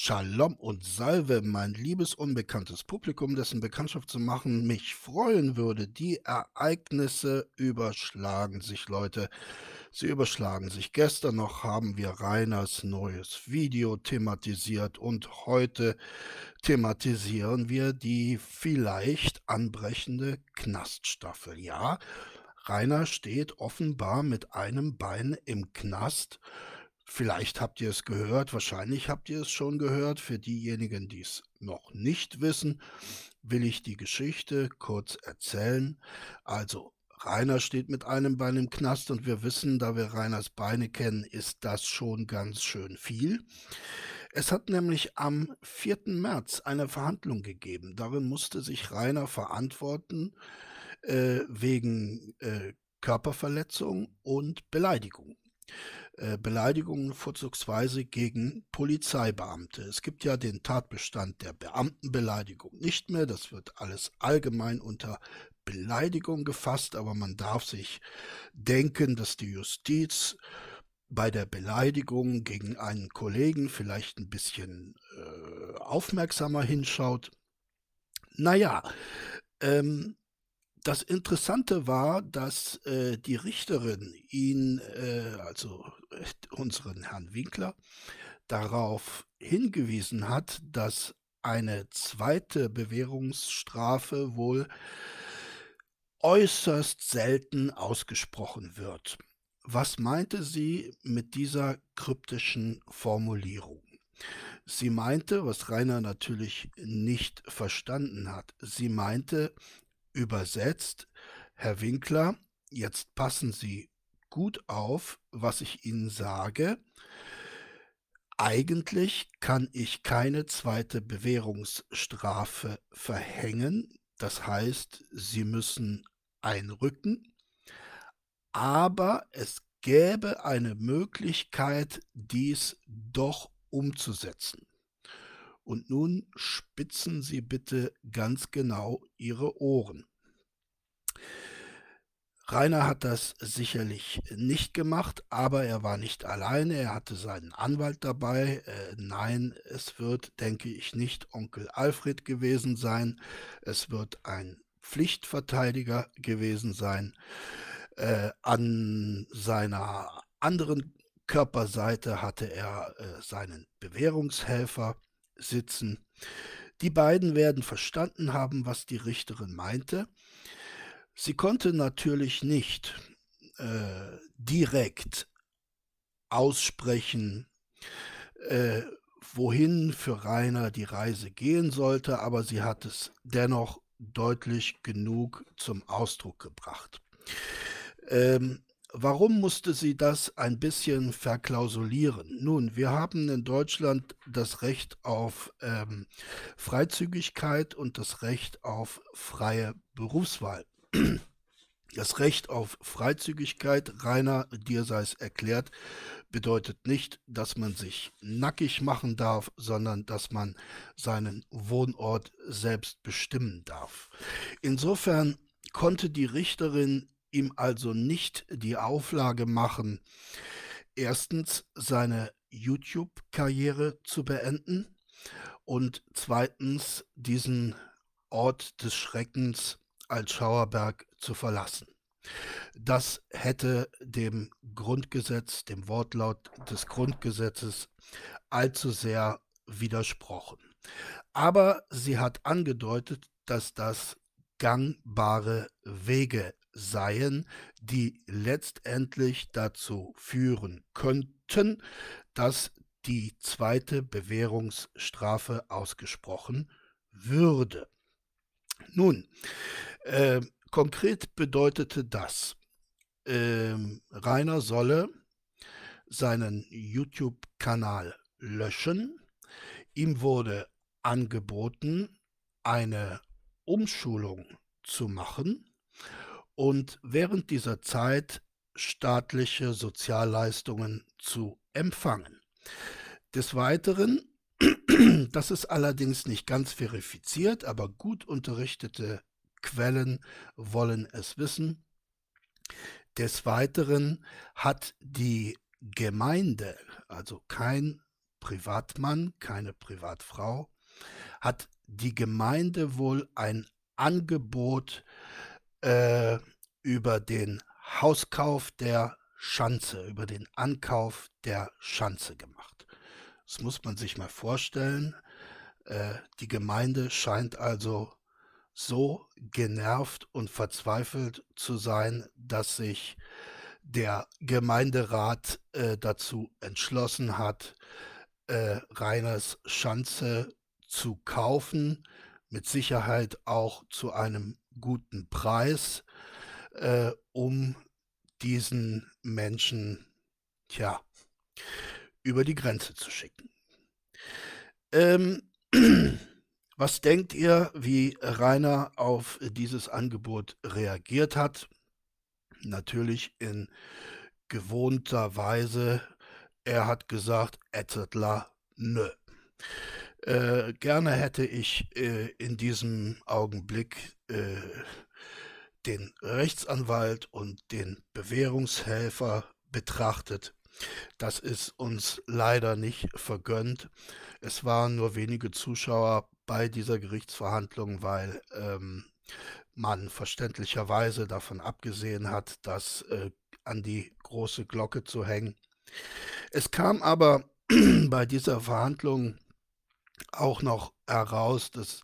Shalom und Salve, mein liebes unbekanntes Publikum, dessen Bekanntschaft zu machen mich freuen würde. Die Ereignisse überschlagen sich, Leute. Sie überschlagen sich. Gestern noch haben wir Reiners neues Video thematisiert und heute thematisieren wir die vielleicht anbrechende Knaststaffel. Ja, Rainer steht offenbar mit einem Bein im Knast Vielleicht habt ihr es gehört, wahrscheinlich habt ihr es schon gehört. Für diejenigen, die es noch nicht wissen, will ich die Geschichte kurz erzählen. Also, Rainer steht mit einem Bein im Knast und wir wissen, da wir Rainers Beine kennen, ist das schon ganz schön viel. Es hat nämlich am 4. März eine Verhandlung gegeben. Darin musste sich Rainer verantworten äh, wegen äh, Körperverletzung und Beleidigung. Äh, Beleidigungen vorzugsweise gegen Polizeibeamte. Es gibt ja den Tatbestand der Beamtenbeleidigung nicht mehr. Das wird alles allgemein unter Beleidigung gefasst, aber man darf sich denken, dass die Justiz bei der Beleidigung gegen einen Kollegen vielleicht ein bisschen äh, aufmerksamer hinschaut. Naja, ähm, das Interessante war, dass äh, die Richterin ihn, äh, also unseren Herrn Winkler, darauf hingewiesen hat, dass eine zweite Bewährungsstrafe wohl äußerst selten ausgesprochen wird. Was meinte sie mit dieser kryptischen Formulierung? Sie meinte, was Rainer natürlich nicht verstanden hat, sie meinte, Übersetzt, Herr Winkler, jetzt passen Sie gut auf, was ich Ihnen sage. Eigentlich kann ich keine zweite Bewährungsstrafe verhängen. Das heißt, Sie müssen einrücken. Aber es gäbe eine Möglichkeit, dies doch umzusetzen. Und nun spitzen Sie bitte ganz genau Ihre Ohren. Rainer hat das sicherlich nicht gemacht, aber er war nicht alleine, er hatte seinen Anwalt dabei. Äh, nein, es wird, denke ich, nicht Onkel Alfred gewesen sein, es wird ein Pflichtverteidiger gewesen sein. Äh, an seiner anderen Körperseite hatte er äh, seinen Bewährungshelfer sitzen. Die beiden werden verstanden haben, was die Richterin meinte. Sie konnte natürlich nicht äh, direkt aussprechen, äh, wohin für Rainer die Reise gehen sollte, aber sie hat es dennoch deutlich genug zum Ausdruck gebracht. Ähm, Warum musste sie das ein bisschen verklausulieren? Nun, wir haben in Deutschland das Recht auf ähm, Freizügigkeit und das Recht auf freie Berufswahl. Das Recht auf Freizügigkeit, Rainer, dir sei es erklärt, bedeutet nicht, dass man sich nackig machen darf, sondern dass man seinen Wohnort selbst bestimmen darf. Insofern konnte die Richterin ihm also nicht die Auflage machen, erstens seine YouTube-Karriere zu beenden und zweitens diesen Ort des Schreckens als Schauerberg zu verlassen. Das hätte dem Grundgesetz, dem Wortlaut des Grundgesetzes allzu sehr widersprochen. Aber sie hat angedeutet, dass das gangbare Wege seien, die letztendlich dazu führen könnten, dass die zweite Bewährungsstrafe ausgesprochen würde. Nun, äh, konkret bedeutete das, äh, Rainer solle seinen YouTube-Kanal löschen. Ihm wurde angeboten, eine Umschulung zu machen und während dieser Zeit staatliche Sozialleistungen zu empfangen. Des Weiteren, das ist allerdings nicht ganz verifiziert, aber gut unterrichtete Quellen wollen es wissen. Des Weiteren hat die Gemeinde, also kein Privatmann, keine Privatfrau, hat die Gemeinde wohl ein Angebot äh, über den Hauskauf der Schanze, über den Ankauf der Schanze gemacht. Das muss man sich mal vorstellen. Äh, die Gemeinde scheint also so genervt und verzweifelt zu sein, dass sich der Gemeinderat äh, dazu entschlossen hat, äh, Reiners Schanze zu kaufen, mit Sicherheit auch zu einem guten Preis, äh, um diesen Menschen, tja, über die Grenze zu schicken. Ähm, was denkt ihr, wie Rainer auf dieses Angebot reagiert hat? Natürlich in gewohnter Weise. Er hat gesagt, Etzetler, nö. Äh, gerne hätte ich äh, in diesem Augenblick äh, den Rechtsanwalt und den Bewährungshelfer betrachtet. Das ist uns leider nicht vergönnt. Es waren nur wenige Zuschauer bei dieser Gerichtsverhandlung, weil ähm, man verständlicherweise davon abgesehen hat, das äh, an die große Glocke zu hängen. Es kam aber bei dieser Verhandlung auch noch heraus, dass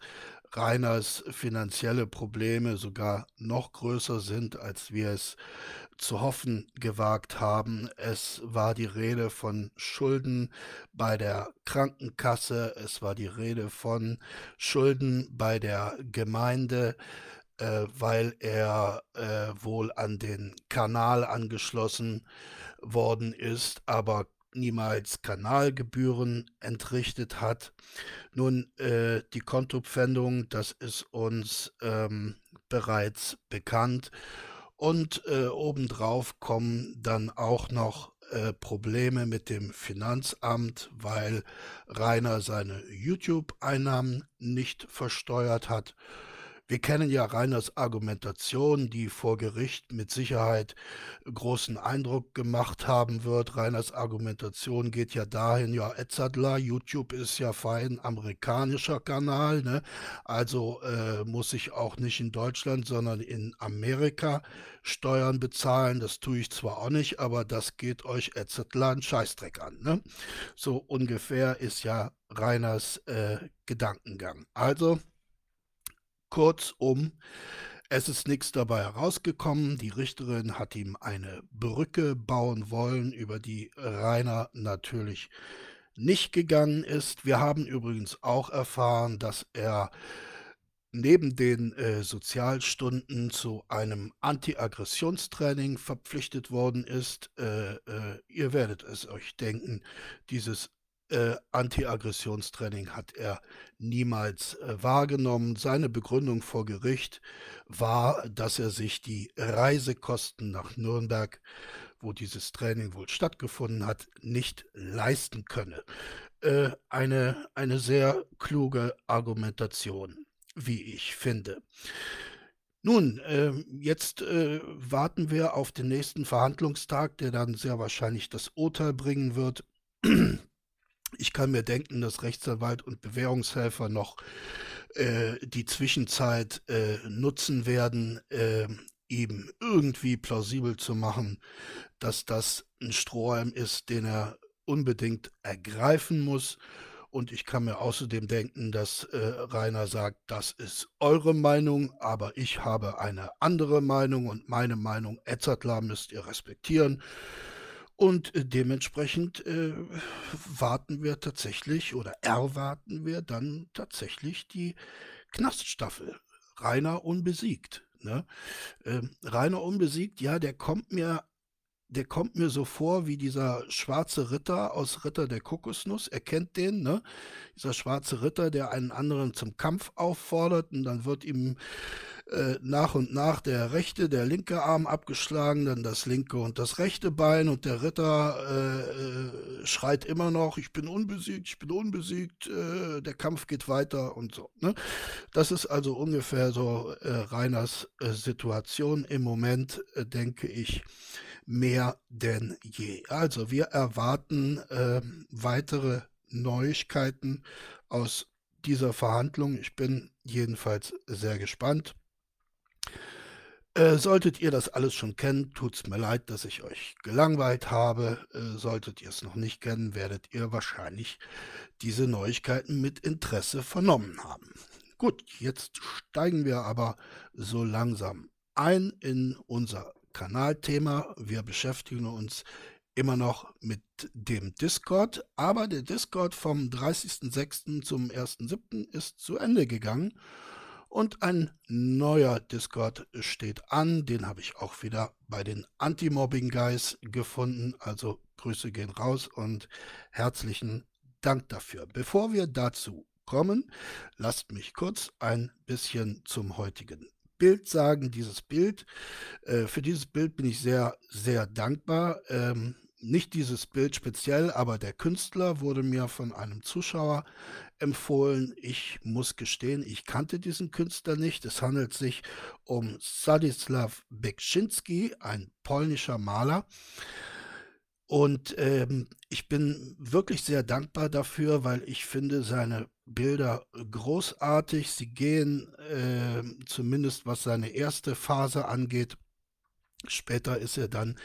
Reiners finanzielle Probleme sogar noch größer sind, als wir es zu hoffen gewagt haben. Es war die Rede von Schulden bei der Krankenkasse, es war die Rede von Schulden bei der Gemeinde, äh, weil er äh, wohl an den Kanal angeschlossen worden ist, aber niemals Kanalgebühren entrichtet hat. Nun, äh, die Kontopfändung, das ist uns ähm, bereits bekannt. Und äh, obendrauf kommen dann auch noch äh, Probleme mit dem Finanzamt, weil Rainer seine YouTube-Einnahmen nicht versteuert hat. Wir kennen ja Reiners Argumentation, die vor Gericht mit Sicherheit großen Eindruck gemacht haben wird. Reiners Argumentation geht ja dahin, ja, Edzardler, YouTube ist ja fein amerikanischer Kanal, ne? Also äh, muss ich auch nicht in Deutschland, sondern in Amerika Steuern bezahlen. Das tue ich zwar auch nicht, aber das geht euch Edzardler einen Scheißdreck an, ne? So ungefähr ist ja Reiners äh, Gedankengang. Also Kurzum, es ist nichts dabei herausgekommen. Die Richterin hat ihm eine Brücke bauen wollen, über die Rainer natürlich nicht gegangen ist. Wir haben übrigens auch erfahren, dass er neben den äh, Sozialstunden zu einem Anti-Aggressionstraining verpflichtet worden ist. Äh, äh, ihr werdet es euch denken, dieses äh, Anti-Aggressionstraining hat er niemals äh, wahrgenommen. Seine Begründung vor Gericht war, dass er sich die Reisekosten nach Nürnberg, wo dieses Training wohl stattgefunden hat, nicht leisten könne. Äh, eine, eine sehr kluge Argumentation, wie ich finde. Nun, äh, jetzt äh, warten wir auf den nächsten Verhandlungstag, der dann sehr wahrscheinlich das Urteil bringen wird. Ich kann mir denken, dass Rechtsanwalt und Bewährungshelfer noch äh, die Zwischenzeit äh, nutzen werden, äh, ihm irgendwie plausibel zu machen, dass das ein Strohhalm ist, den er unbedingt ergreifen muss. Und ich kann mir außerdem denken, dass äh, Rainer sagt, das ist eure Meinung, aber ich habe eine andere Meinung und meine Meinung, Edzardler, müsst ihr respektieren. Und äh, dementsprechend äh, warten wir tatsächlich oder erwarten wir dann tatsächlich die Knaststaffel. Rainer unbesiegt. Ne? Ähm, Rainer unbesiegt, ja, der kommt mir der kommt mir so vor wie dieser schwarze Ritter aus Ritter der Kokosnuss. Er kennt den, ne? Dieser schwarze Ritter, der einen anderen zum Kampf auffordert und dann wird ihm äh, nach und nach der rechte, der linke Arm abgeschlagen, dann das linke und das rechte Bein und der Ritter äh, äh, schreit immer noch, ich bin unbesiegt, ich bin unbesiegt, äh, der Kampf geht weiter und so. Ne? Das ist also ungefähr so äh, Reiners Situation im Moment, denke ich mehr denn je. Also wir erwarten äh, weitere Neuigkeiten aus dieser Verhandlung. Ich bin jedenfalls sehr gespannt. Äh, solltet ihr das alles schon kennen, tut's mir leid, dass ich euch gelangweilt habe. Äh, solltet ihr es noch nicht kennen, werdet ihr wahrscheinlich diese Neuigkeiten mit Interesse vernommen haben. Gut, jetzt steigen wir aber so langsam ein in unser Kanalthema. Wir beschäftigen uns immer noch mit dem Discord, aber der Discord vom 30.06. zum 1.07. ist zu Ende gegangen und ein neuer Discord steht an. Den habe ich auch wieder bei den Anti-Mobbing-Guys gefunden. Also Grüße gehen raus und herzlichen Dank dafür. Bevor wir dazu kommen, lasst mich kurz ein bisschen zum heutigen Bild sagen. Dieses Bild, äh, für dieses Bild bin ich sehr, sehr dankbar. Ähm, nicht dieses Bild speziell, aber der Künstler wurde mir von einem Zuschauer empfohlen. Ich muss gestehen, ich kannte diesen Künstler nicht. Es handelt sich um Stanislaw Bekschinski, ein polnischer Maler. Und ähm, ich bin wirklich sehr dankbar dafür, weil ich finde seine Bilder großartig. Sie gehen äh, zumindest was seine erste Phase angeht. Später ist er dann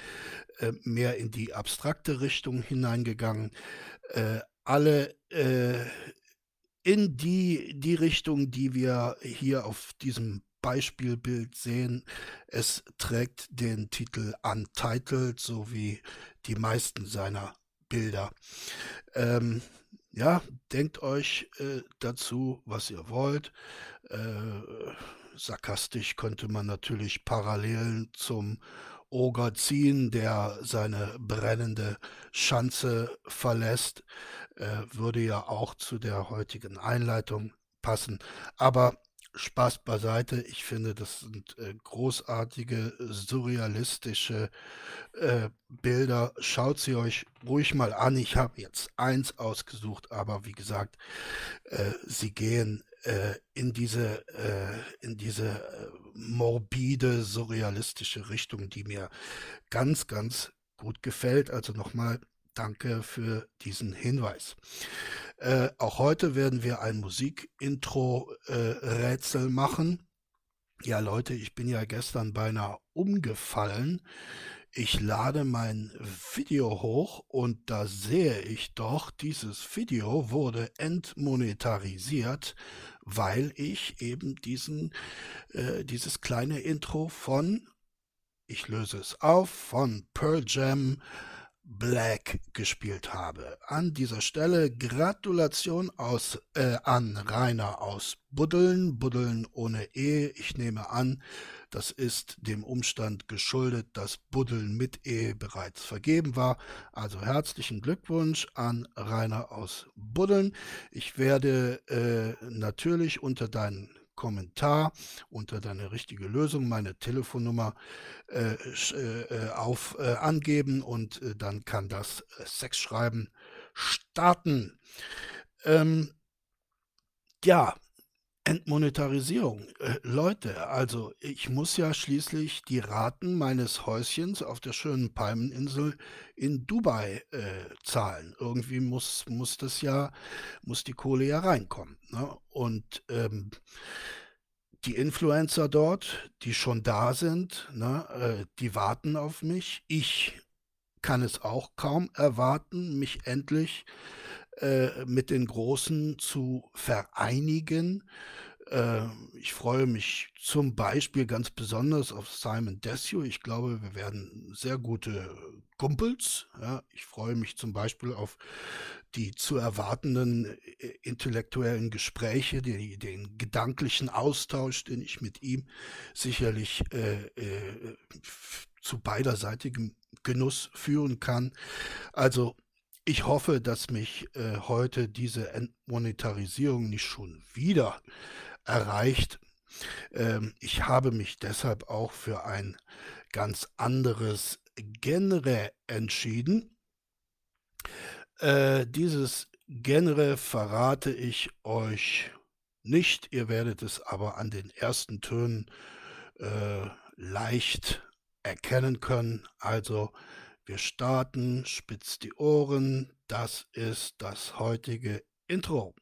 äh, mehr in die abstrakte Richtung hineingegangen. Äh, alle äh, in die, die Richtung, die wir hier auf diesem Beispielbild sehen. Es trägt den Titel Untitled, so wie die meisten seiner Bilder. Ähm, ja, denkt euch äh, dazu, was ihr wollt. Äh, sarkastisch könnte man natürlich Parallelen zum Oger ziehen, der seine brennende Schanze verlässt, äh, würde ja auch zu der heutigen Einleitung passen. Aber Spaß beiseite, ich finde, das sind äh, großartige, surrealistische äh, Bilder. Schaut sie euch ruhig mal an. Ich habe jetzt eins ausgesucht, aber wie gesagt, äh, sie gehen äh, in diese, äh, in diese äh, morbide, surrealistische Richtung, die mir ganz, ganz gut gefällt. Also nochmal danke für diesen Hinweis. Äh, auch heute werden wir ein Musikintro-Rätsel äh, machen. Ja, Leute, ich bin ja gestern beinahe umgefallen. Ich lade mein Video hoch und da sehe ich doch, dieses Video wurde entmonetarisiert, weil ich eben diesen, äh, dieses kleine Intro von, ich löse es auf, von Pearl Jam Black gespielt habe. An dieser Stelle Gratulation aus, äh, an Rainer aus Buddeln, Buddeln ohne E. Ich nehme an, das ist dem Umstand geschuldet, dass Buddeln mit E bereits vergeben war. Also herzlichen Glückwunsch an Rainer aus Buddeln. Ich werde äh, natürlich unter deinen Kommentar unter deine richtige Lösung meine Telefonnummer äh, äh, äh, auf äh, angeben und äh, dann kann das Sexschreiben starten. Ähm, ja, Entmonetarisierung. Äh, Leute, also ich muss ja schließlich die Raten meines Häuschens auf der schönen Palmeninsel in Dubai äh, zahlen. Irgendwie muss, muss das ja, muss die Kohle ja reinkommen. Ne? Und ähm, die Influencer dort, die schon da sind, ne, äh, die warten auf mich. Ich kann es auch kaum erwarten, mich endlich äh, mit den Großen zu vereinigen. Äh, ich freue mich zum Beispiel ganz besonders auf Simon Desue. Ich glaube, wir werden sehr gute Kumpels. Ja. Ich freue mich zum Beispiel auf die zu erwartenden äh, intellektuellen Gespräche, die, den gedanklichen Austausch, den ich mit ihm sicherlich äh, äh, zu beiderseitigem Genuss führen kann. Also ich hoffe, dass mich äh, heute diese Entmonetarisierung nicht schon wieder erreicht. Ähm, ich habe mich deshalb auch für ein ganz anderes Genre entschieden. Äh, dieses Genre verrate ich euch nicht. Ihr werdet es aber an den ersten Tönen äh, leicht erkennen können. Also wir starten, spitzt die Ohren, das ist das heutige Intro.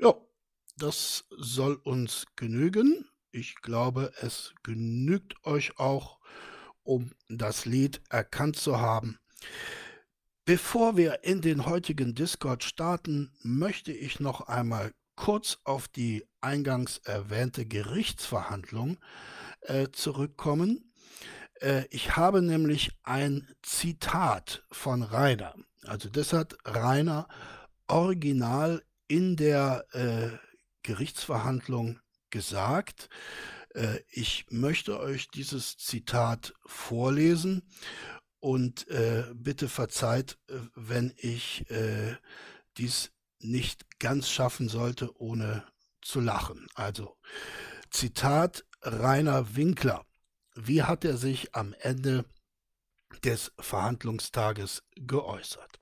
Ja, das soll uns genügen. Ich glaube, es genügt euch auch, um das Lied erkannt zu haben. Bevor wir in den heutigen Discord starten, möchte ich noch einmal kurz auf die eingangs erwähnte Gerichtsverhandlung äh, zurückkommen. Äh, ich habe nämlich ein Zitat von Rainer. Also das hat Rainer original in der äh, Gerichtsverhandlung gesagt. Äh, ich möchte euch dieses Zitat vorlesen und äh, bitte verzeiht, äh, wenn ich äh, dies nicht ganz schaffen sollte, ohne zu lachen. Also, Zitat Rainer Winkler. Wie hat er sich am Ende des Verhandlungstages geäußert?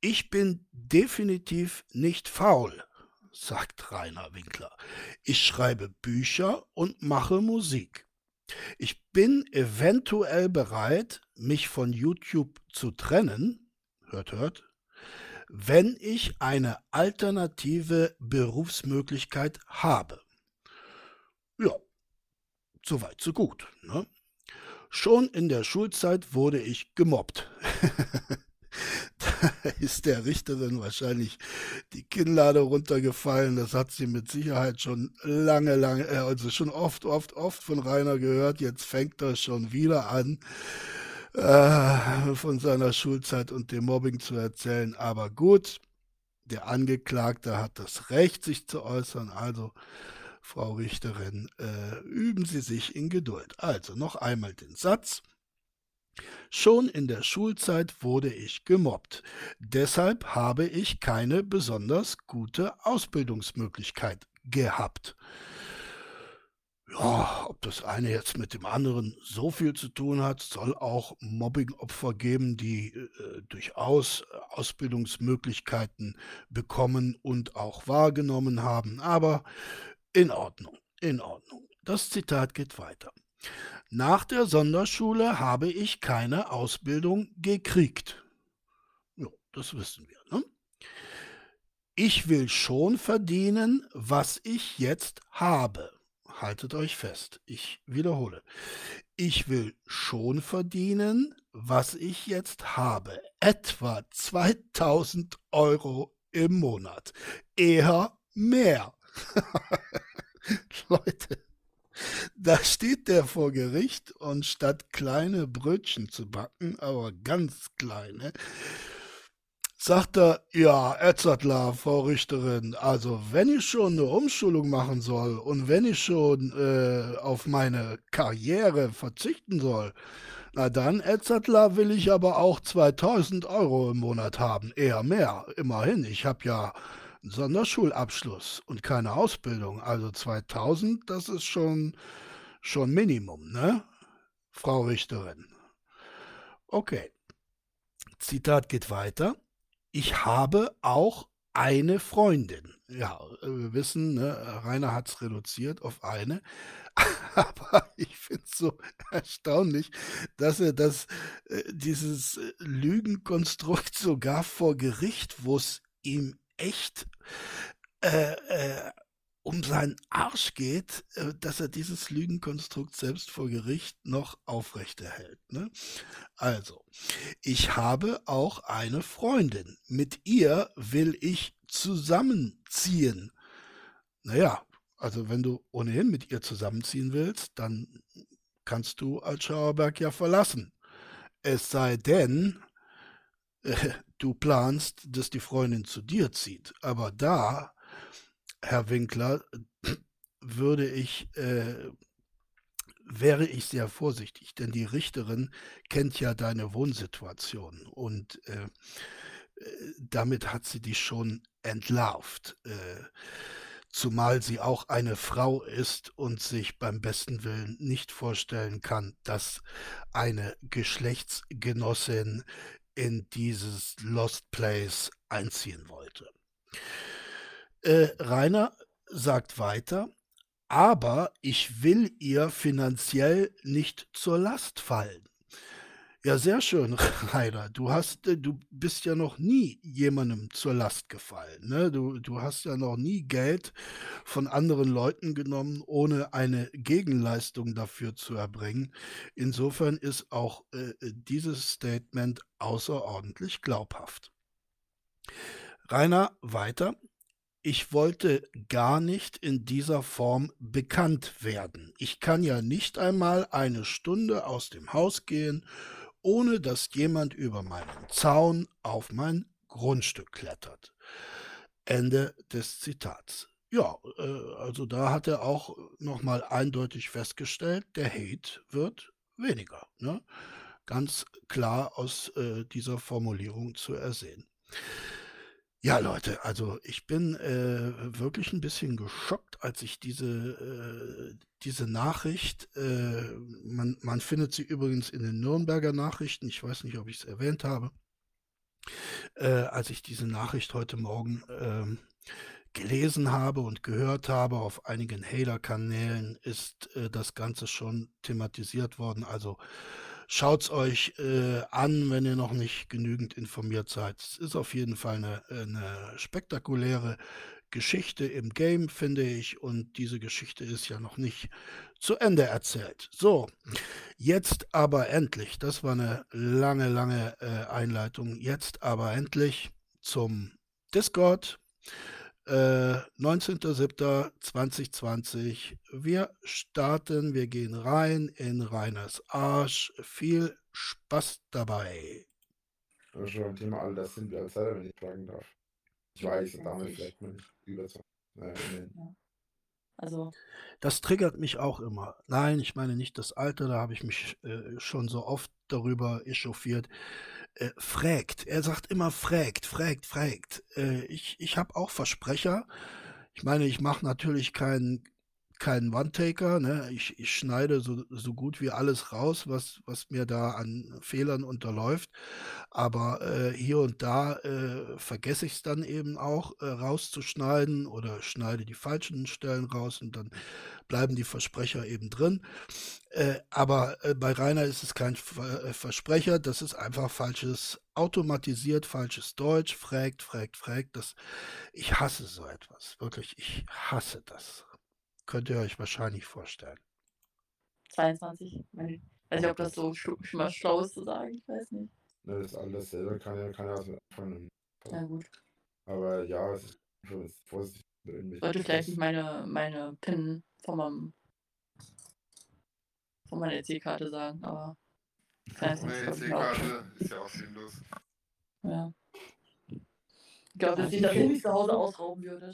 Ich bin definitiv nicht faul, sagt Rainer Winkler. Ich schreibe Bücher und mache Musik. Ich bin eventuell bereit, mich von YouTube zu trennen, hört, hört, wenn ich eine alternative Berufsmöglichkeit habe. Ja, soweit, so gut. Ne? Schon in der Schulzeit wurde ich gemobbt. da ist der Richterin wahrscheinlich die Kinnlade runtergefallen. Das hat sie mit Sicherheit schon lange, lange, äh, also schon oft, oft, oft von Rainer gehört. Jetzt fängt er schon wieder an äh, von seiner Schulzeit und dem Mobbing zu erzählen. Aber gut, der Angeklagte hat das Recht, sich zu äußern. Also, Frau Richterin, äh, üben Sie sich in Geduld. Also noch einmal den Satz. Schon in der Schulzeit wurde ich gemobbt. Deshalb habe ich keine besonders gute Ausbildungsmöglichkeit gehabt. Ja, ob das eine jetzt mit dem anderen so viel zu tun hat, soll auch Mobbingopfer geben, die äh, durchaus Ausbildungsmöglichkeiten bekommen und auch wahrgenommen haben. Aber in Ordnung, in Ordnung. Das Zitat geht weiter. Nach der Sonderschule habe ich keine Ausbildung gekriegt. Ja, das wissen wir. Ne? Ich will schon verdienen, was ich jetzt habe haltet euch fest, ich wiederhole, ich will schon verdienen, was ich jetzt habe, etwa 2000 Euro im Monat, eher mehr. Leute, da steht der vor Gericht und statt kleine Brötchen zu backen, aber ganz kleine, sagt er, ja, Etzadler, Frau Richterin, also wenn ich schon eine Umschulung machen soll und wenn ich schon äh, auf meine Karriere verzichten soll, na dann, Etzadler, will ich aber auch 2000 Euro im Monat haben, eher mehr, immerhin, ich habe ja Sonderschulabschluss und keine Ausbildung, also 2000, das ist schon, schon Minimum, ne, Frau Richterin. Okay. Zitat geht weiter ich habe auch eine Freundin. Ja, wir wissen, ne, Rainer hat es reduziert auf eine. Aber ich finde es so erstaunlich, dass er das, äh, dieses äh, Lügenkonstrukt sogar vor Gericht, wo es ihm echt äh, äh, um seinen Arsch geht, äh, dass er dieses Lügenkonstrukt selbst vor Gericht noch aufrechterhält. Ne? Also, ich habe auch eine Freundin. Mit ihr will ich zusammenziehen. Naja, also wenn du ohnehin mit ihr zusammenziehen willst, dann kannst du als Schauerberg ja verlassen. Es sei denn, du planst, dass die Freundin zu dir zieht. Aber da Herr Winkler, würde ich, äh, wäre ich sehr vorsichtig, denn die Richterin kennt ja deine Wohnsituation und äh, äh damit hat sie dich schon entlarvt. Äh, zumal sie auch eine Frau ist und sich beim besten Willen nicht vorstellen kann, dass eine Geschlechtsgenossin in dieses Lost Place einziehen wollte. Äh, Rainer sagt weiter, aber ich will ihr finanziell nicht zur Last fallen. Ja, sehr schön, Rainer. Du hast äh, du bist ja noch nie jemandem zur Last gefallen, ne? Du du hast ja noch nie Geld von anderen Leuten genommen, ohne eine Gegenleistung dafür zu erbringen. Insofern ist auch, äh, dieses Statement außerordentlich glaubhaft. Rainer, weiter. Ich wollte gar nicht in dieser Form bekannt werden. Ich kann ja nicht einmal eine Stunde aus dem Haus gehen ohne dass jemand über meinen Zaun auf mein Grundstück klettert. Ende des Zitats. Ja, äh, also da hat er auch nochmal eindeutig festgestellt, der Hate wird weniger. Ne? Ganz klar aus äh, dieser Formulierung zu ersehen. Ja, Leute, also ich bin äh, wirklich ein bisschen geschockt, als ich diese, äh, diese Nachricht, äh, man, man findet sie übrigens in den Nürnberger Nachrichten, ich weiß nicht, ob ich es erwähnt habe, äh, als ich diese Nachricht heute Morgen ähm, gelesen habe und gehört habe, auf einigen Hater-Kanälen ist äh, das Ganze schon thematisiert worden. Also Schaut's euch äh, an, wenn ihr noch nicht genügend informiert seid. Es ist auf jeden Fall eine, eine spektakuläre Geschichte im Game, finde ich. Und diese Geschichte ist ja noch nicht zu Ende erzählt. So, jetzt aber endlich, das war eine lange, lange äh, Einleitung, jetzt aber endlich zum Discord. 19.07.2020. Äh, wir starten, wir gehen rein in Reiners Arsch. Viel Spaß dabei. Schon beim Thema all das sind wir als selber, wenn ich fragen darf. Ich weiß, damit vielleicht mal nicht überzeugt. Naja, ja. Also. Das triggert mich auch immer. Nein, ich meine nicht das Alter, da habe ich mich äh, schon so oft darüber echauffiert äh, fragt. Er sagt immer fragt, fragt, fragt. Äh, ich ich habe auch Versprecher. Ich meine, ich mache natürlich keinen keinen One-Taker, ne? Ich ich schneide so so gut wie alles raus, was was mir da an Fehlern unterläuft. Aber, äh, hier und da, äh, vergesse es dann eben auch, äh, rauszuschneiden oder schneide die falschen Stellen raus und dann bleiben die Versprecher eben drin. Äh, aber, äh, bei Rainer ist es kein äh, Versprecher, das ist einfach falsches automatisiert falsches Deutsch, fragt, fragt, fragt. Das ich hasse so etwas, wirklich, ich hasse das. Könnt ihr euch wahrscheinlich vorstellen. 22. Ich weiß nicht, ob das so schon mal schlau ist zu sagen, ich weiß nicht. Ne, das alles selber kann ja, kann ja aus dem Anfang. Ja, gut. Aber ja, es ist vorsichtig. Ich sollte vielleicht nicht meine, meine PIN von meinem von meiner EC-Karte sagen, aber. Meine EC-Karte ist ja auch sinnlos. Ja. Ich glaube, dass ich das nicht zu Hause ausrauben würde.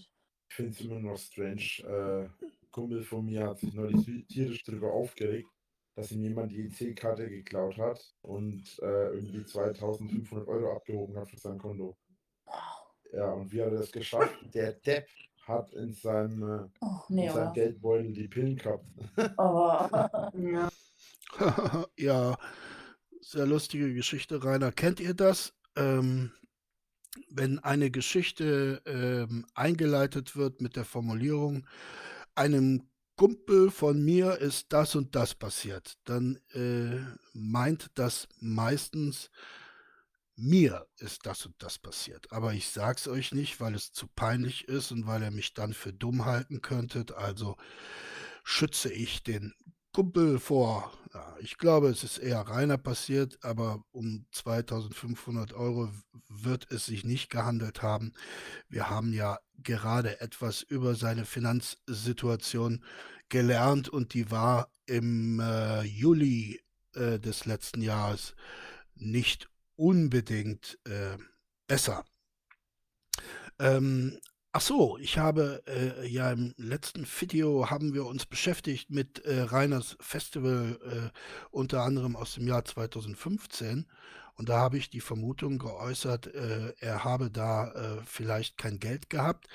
Ich finde es immer noch strange. Äh, Kumpel von mir hat sich neulich tierisch darüber aufgeregt, dass ihm jemand die EC-Karte geklaut hat und äh, irgendwie 2500 Euro abgehoben hat für sein Konto. Ja, und wie hat er das geschafft? Der Depp hat in seinem, oh, nee, in seinem Geldbeutel die Pillen gehabt. Oh. ja. ja, sehr lustige Geschichte, Rainer. Kennt ihr das? Ähm, wenn eine Geschichte ähm, eingeleitet wird mit der Formulierung, einem Kumpel von mir ist das und das passiert, dann äh, meint das meistens, mir ist das und das passiert. Aber ich sag's euch nicht, weil es zu peinlich ist und weil er mich dann für dumm halten könnte. Also schütze ich den Kumpel vor. Ja, ich glaube, es ist eher reiner passiert, aber um 2500 Euro wird es sich nicht gehandelt haben. Wir haben ja gerade etwas über seine Finanzsituation gelernt und die war im äh, Juli äh, des letzten Jahres nicht unbedingt äh, besser. Ähm, ach so, ich habe äh, ja im letzten Video haben wir uns beschäftigt mit äh, Reiners Festival, äh, unter anderem aus dem Jahr 2015. Und da habe ich die Vermutung geäußert, äh, er habe da äh, vielleicht kein Geld gehabt.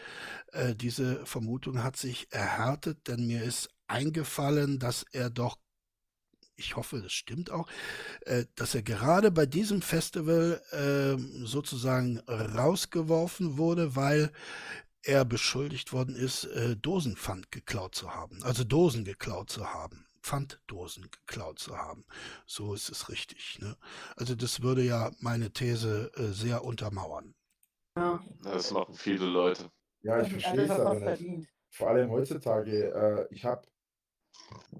Äh, diese Vermutung hat sich erhärtet, denn mir ist eingefallen, dass er doch ich hoffe, das stimmt auch, äh, dass er gerade bei diesem Festival äh, sozusagen rausgeworfen wurde, weil er beschuldigt worden ist, äh, Dosenpfand geklaut zu haben, also Dosen geklaut zu haben. Pfanddosen geklaut zu haben. So ist es richtig. Ne? Also das würde ja meine These äh, sehr untermauern. Ja. Das machen viele Leute. Ja, ich verstehe es aber nicht. verdient. Vor allem heutzutage, äh, ich habe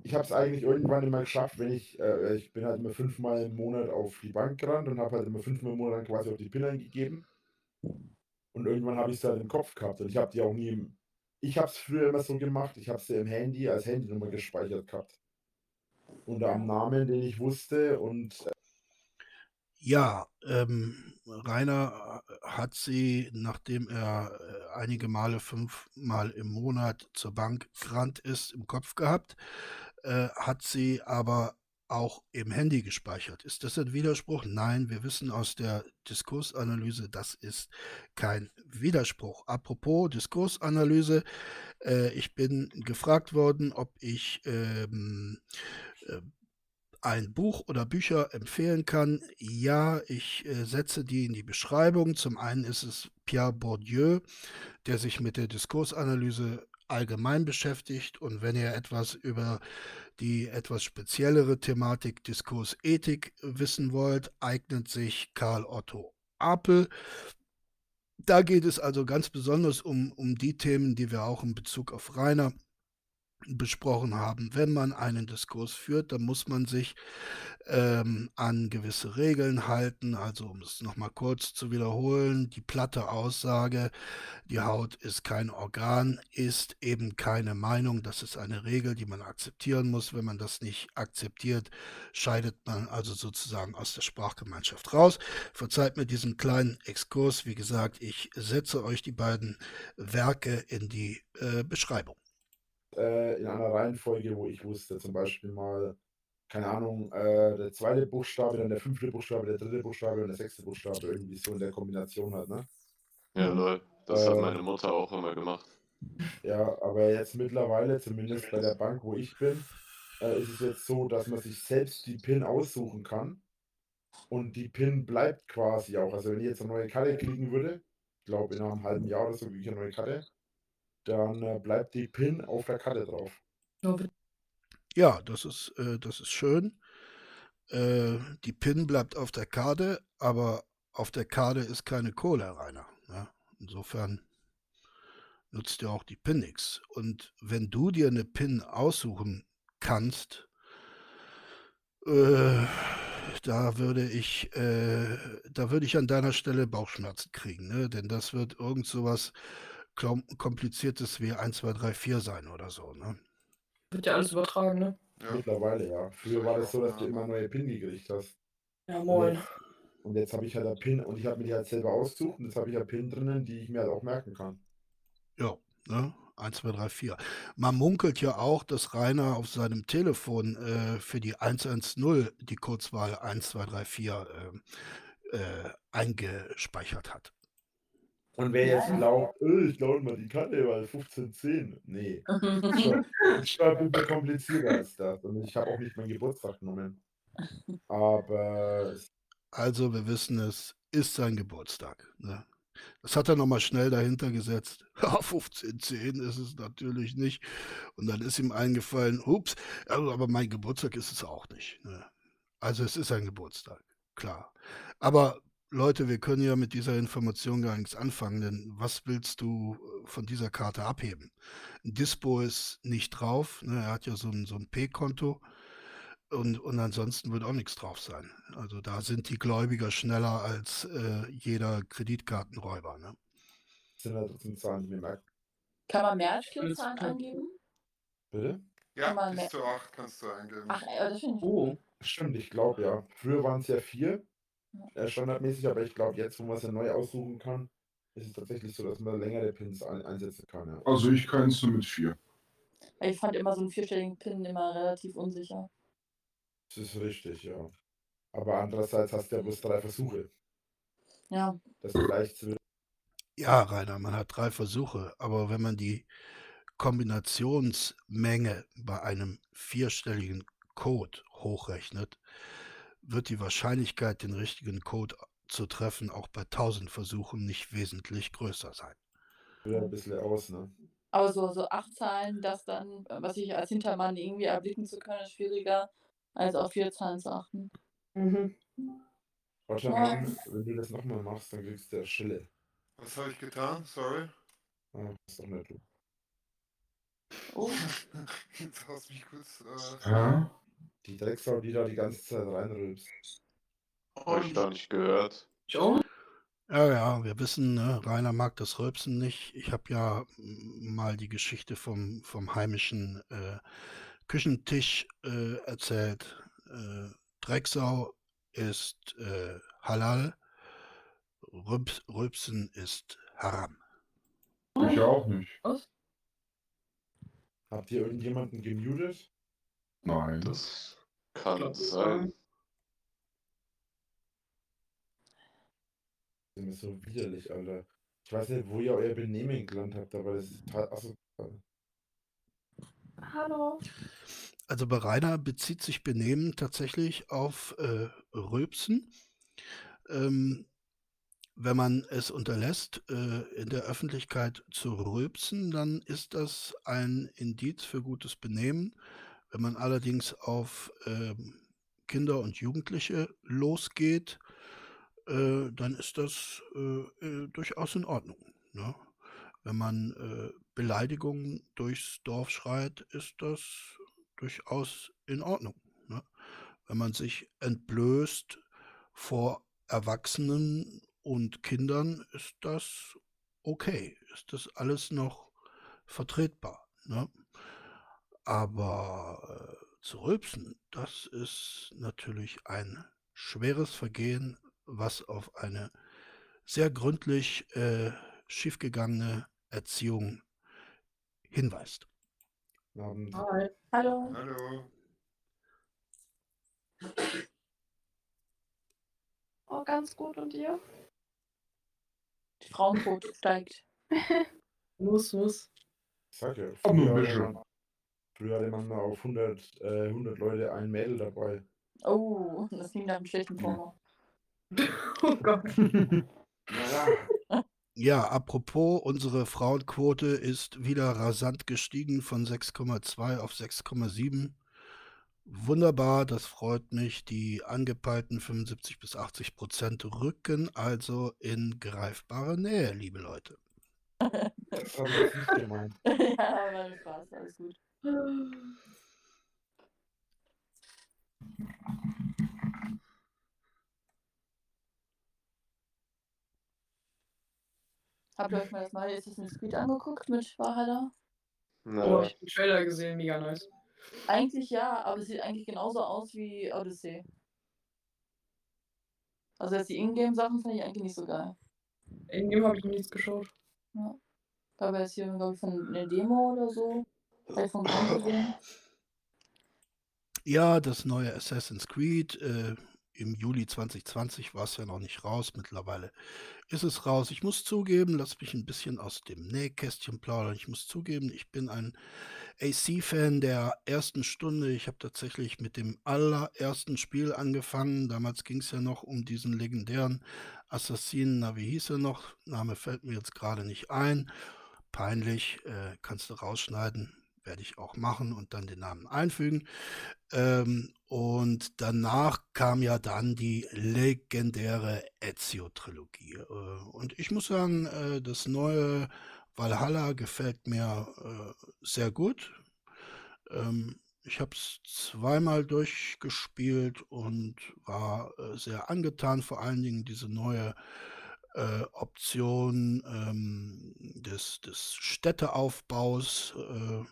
ich habe es eigentlich irgendwann immer geschafft, wenn ich, äh, ich bin halt immer fünfmal im Monat auf die Bank gerannt und habe halt immer fünfmal im Monat quasi auf die PIN eingegeben. Und irgendwann habe ich es halt im Kopf gehabt und ich habe die auch nie im, ich habe es früher immer so gemacht, ich habe sie im Handy als Handynummer gespeichert gehabt. Unter einem Namen, den ich wusste und äh, Ja, ähm, Rainer äh, hat sie, nachdem er äh, einige Male fünfmal im Monat zur Bank gerannt ist, im Kopf gehabt, äh, hat sie aber auch im Handy gespeichert. Ist das ein Widerspruch? Nein, wir wissen aus der Diskursanalyse, das ist kein Widerspruch. Apropos Diskursanalyse, äh, ich bin gefragt worden, ob ich ähm, äh, ein Buch oder Bücher empfehlen kann. Ja, ich äh, setze die in die Beschreibung. Zum einen ist es Pierre Bourdieu, der sich mit der Diskursanalyse allgemein beschäftigt. Und wenn ihr etwas über die etwas speziellere Thematik Diskursethik wissen wollt, eignet sich Karl Otto Apel. Da geht es also ganz besonders um, um die Themen, die wir auch in Bezug auf Rainer besprochen haben. Wenn man einen Diskurs führt, dann muss man sich ähm, an gewisse Regeln halten. Also um es nochmal kurz zu wiederholen, die platte Aussage, die Haut ist kein Organ, ist eben keine Meinung. Das ist eine Regel, die man akzeptieren muss. Wenn man das nicht akzeptiert, scheidet man also sozusagen aus der Sprachgemeinschaft raus. Verzeiht mir diesen kleinen Exkurs. Wie gesagt, ich setze euch die beiden Werke in die äh, Beschreibung. Äh, in einer Reihenfolge, wo ich wusste, zum Beispiel mal, keine Ahnung, äh, der zweite Buchstabe, dann der fünfte Buchstabe, der dritte Buchstabe und der sechste Buchstabe, irgendwie so in der Kombination halt, ne? Ja, lol. Das hat Äh, meine Mutter auch immer gemacht. Ja, aber jetzt mittlerweile, zumindest bei der Bank, wo ich bin, äh, ist es jetzt so, dass man sich selbst die PIN aussuchen kann. Und die PIN bleibt quasi auch. Also wenn ich jetzt eine neue Karte kriegen würde, ich glaube in einem halben Jahr oder so kriege ich eine neue Karte, dann äh, bleibt die PIN auf der Karte drauf. Ja, das ist, äh, das ist schön. Äh, die PIN bleibt auf der Karte, aber auf der Karte ist keine Kohle, Rainer. Ne? Insofern nutzt dir auch die PIN nichts. Und wenn du dir eine PIN aussuchen kannst, äh, da würde ich, äh, da würde ich an deiner Stelle Bauchschmerzen kriegen, ne? Denn das wird irgend sowas kompliziertes wie 1, 2, 3, 4 sein oder so, ne? Wird ja alles übertragen, ne? Ja. Mittlerweile, ja. Früher war das so, dass du immer neue PIN gekriegt hast. Ja, Und moin. jetzt, und jetzt habe ich halt eine PIN und ich habe mir die halt selber ausgesucht und jetzt habe ich ja PIN drinnen, die ich mir halt auch merken kann. Ja, ne? 1, 2, 3, 4. Man munkelt ja auch, dass Rainer auf seinem Telefon äh, für die 110 die Kurzwahl 1, 2, 3, 4 äh, äh, eingespeichert hat. Und wer jetzt glaubt, äh, ich glaube mal die Karte, weil 1510. Nee. Ist schon ein bisschen komplizierter als das. Und ich habe auch nicht meinen Geburtstag genommen. Aber Also wir wissen, es ist sein Geburtstag. Ne? Das hat er nochmal schnell dahinter gesetzt. Ja, 1510 ist es natürlich nicht. Und dann ist ihm eingefallen, ups, also, aber mein Geburtstag ist es auch nicht. Ne? Also es ist ein Geburtstag, klar. Aber Leute, wir können ja mit dieser Information gar nichts anfangen, denn was willst du äh, von dieser Karte abheben? Ein Dispo ist nicht drauf, ne? er hat ja so ein, so ein P-Konto. Und, und ansonsten wird auch nichts drauf sein. Also da sind die Gläubiger schneller als äh, jeder Kreditkartenräuber. Ne? sind trotzdem Zahlen, die mir merken. Kann man mehr als vier Zahlen angeben? Bitte? Ja, Kann man bis mehr- zu 8 kannst du eingeben. Ach, äh, das finde ich. Oh. Stimmt, ich glaube ja. Früher waren es ja vier, äh, standardmäßig, aber ich glaube jetzt, wo man es ja neu aussuchen kann, ist es tatsächlich so, dass man längere Pins ein einsetzen kann. Ja. Also ich kann es nur mit vier. Ich fand immer so einen vierstelligen Pin immer relativ unsicher. Das ist richtig, ja. Aber andererseits hast du ja bloß drei Versuche. Ja, Das gleicht zu Ja, Rainer, man hat drei Versuche, aber wenn man die Kombinationsmenge bei einem vierstelligen Code hochrechnet, wird die Wahrscheinlichkeit, den richtigen Code zu treffen, auch bei 1000 Versuchen nicht wesentlich größer sein. wieder ein bisschen aus, ne? Aber so, so acht Zahlen, das dann, was ich als Hintermann irgendwie erblicken zu können, ist schwieriger, als auf vier Zahlen zu achten. Mhm. Roger, Ja. Wenn du das nochmal machst, dann kriegst du der Schille. Was habe ich getan? Sorry. Ah, ist doch nicht du. Oh, Jetzt hast du mich kurz. Äh, Ja. Die Drecksau, die da die ganze Zeit reinrülpst. Hab ich gar nicht gehört. Ich auch. Ja, ja, wir wissen, ne, Rainer mag das Rülpsen nicht. Ich habe ja mal die Geschichte vom, vom heimischen äh, Küchentisch äh, erzählt. Äh, Drecksau ist äh, Halal, Rülps, Rülpsen ist Haram. Ich auch nicht. Was? Habt ihr irgendjemanden gemutet? Nein. Das kann sein. Das ist mir so widerlich, Alter. Ich weiß nicht, wo ihr euer Benehmen gelernt habt, aber das ist total asozial. hallo. Also bei Rainer bezieht sich Benehmen tatsächlich auf äh, Rülpsen. Ähm, wenn man es unterlässt, äh, in der Öffentlichkeit zu rülpsen, dann ist das ein Indiz für gutes Benehmen. Wenn man allerdings auf ähm, Kinder und Jugendliche losgeht, äh, dann ist das äh, äh, durchaus in Ordnung. Ne? Wenn man äh, Beleidigungen durchs Dorf schreit, ist das durchaus in Ordnung. Ne? Wenn man sich entblößt vor Erwachsenen und Kindern, ist das okay. Ist das alles noch vertretbar. Ne? Aber äh, zu rülpsen, das ist natürlich ein schweres Vergehen, was auf eine sehr gründlich äh, schiefgegangene Erziehung hinweist. Abend. Hi. Hallo. hallo. Oh, ganz gut. Und ihr? Die Frauenquote steigt. Muss, muss. Ja, Komm, nur ein bisschen. Früher hatte man mal auf 100, äh, 100 Leute ein Mädel dabei. Oh, das ging einem schlechten Promo. Oh Gott. Naja, Ja, apropos, unsere Frauenquote ist wieder rasant gestiegen von 6,2 auf 6,7. Wunderbar, das freut mich. Die angepeilten 75 bis 80 Prozent rücken also in greifbare Nähe, liebe Leute. das habe ich nicht gemeint. ja, ein Spaß, alles gut. Habt ihr euch mal das neue Assassin's Creed angeguckt mit Valhalla? Oh, Na, ich hab den Trailer gesehen, mega nice. Eigentlich ja, aber es sieht eigentlich genauso aus wie Odyssey. Also jetzt die Ingame-Sachen fand ich eigentlich nicht so geil. In dem habe ich noch nichts geschaut. Gab jetzt hier, glaube ich, von einer Demo oder so. Ja, das neue Assassin's Creed. Äh, Im Juli 2020 war es ja noch nicht raus. Mittlerweile ist es raus. Ich muss zugeben, lass mich ein bisschen aus dem Nähkästchen plaudern. Ich muss zugeben, ich bin ein AC-Fan der ersten Stunde. Ich habe tatsächlich mit dem allerersten Spiel angefangen. Damals ging es ja noch um diesen legendären Assassinen. Na, wie hieß er noch? Name fällt mir jetzt gerade nicht ein. Peinlich, äh, kannst du rausschneiden. Werde ich auch machen und dann den Namen einfügen. Ähm, und danach kam ja dann die legendäre Ezio-Trilogie. Äh, und ich muss sagen, äh, das neue Valhalla gefällt mir äh, sehr gut. Ähm, ich habe es zweimal durchgespielt und war äh, sehr angetan, vor allen Dingen diese neue äh, Option ähm, des, des Städteaufbaus äh,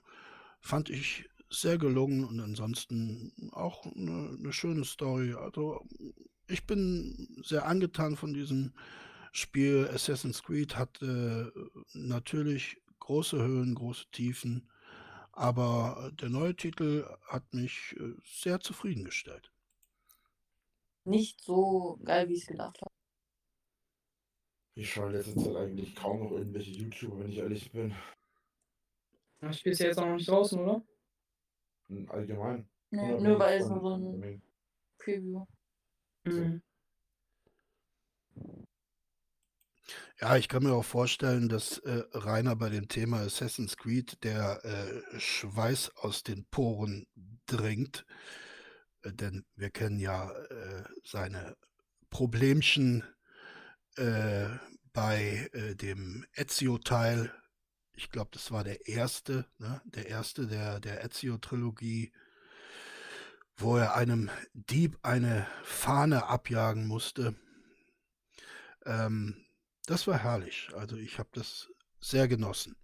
fand ich sehr gelungen und ansonsten auch eine, eine schöne Story. Also ich bin sehr angetan von diesem Spiel. Assassin's Creed hat äh, natürlich große Höhen, große Tiefen, aber der neue Titel hat mich äh, sehr zufriedengestellt. Nicht so geil, wie ich es gedacht habe. Ich schaue in letzter Zeit eigentlich kaum noch irgendwelche YouTuber, wenn ich ehrlich bin. Das Spiel ist ja jetzt auch noch nicht draußen, oder? Hm, Allgemein. Unabhängig nur weil es nur so ein. Preview. Mhm. Ja, ich kann mir auch vorstellen, dass, äh, Rainer bei dem Thema Assassin's Creed der, äh, Schweiß aus den Poren dringt, äh, denn wir kennen ja, äh, seine Problemchen, äh, bei, äh, dem Ezio-Teil. Ich glaube, das war der erste, ne? Der erste der der Ezio-Trilogie, wo er einem Dieb eine Fahne abjagen musste. Ähm, das war herrlich. Also, ich habe das sehr genossen.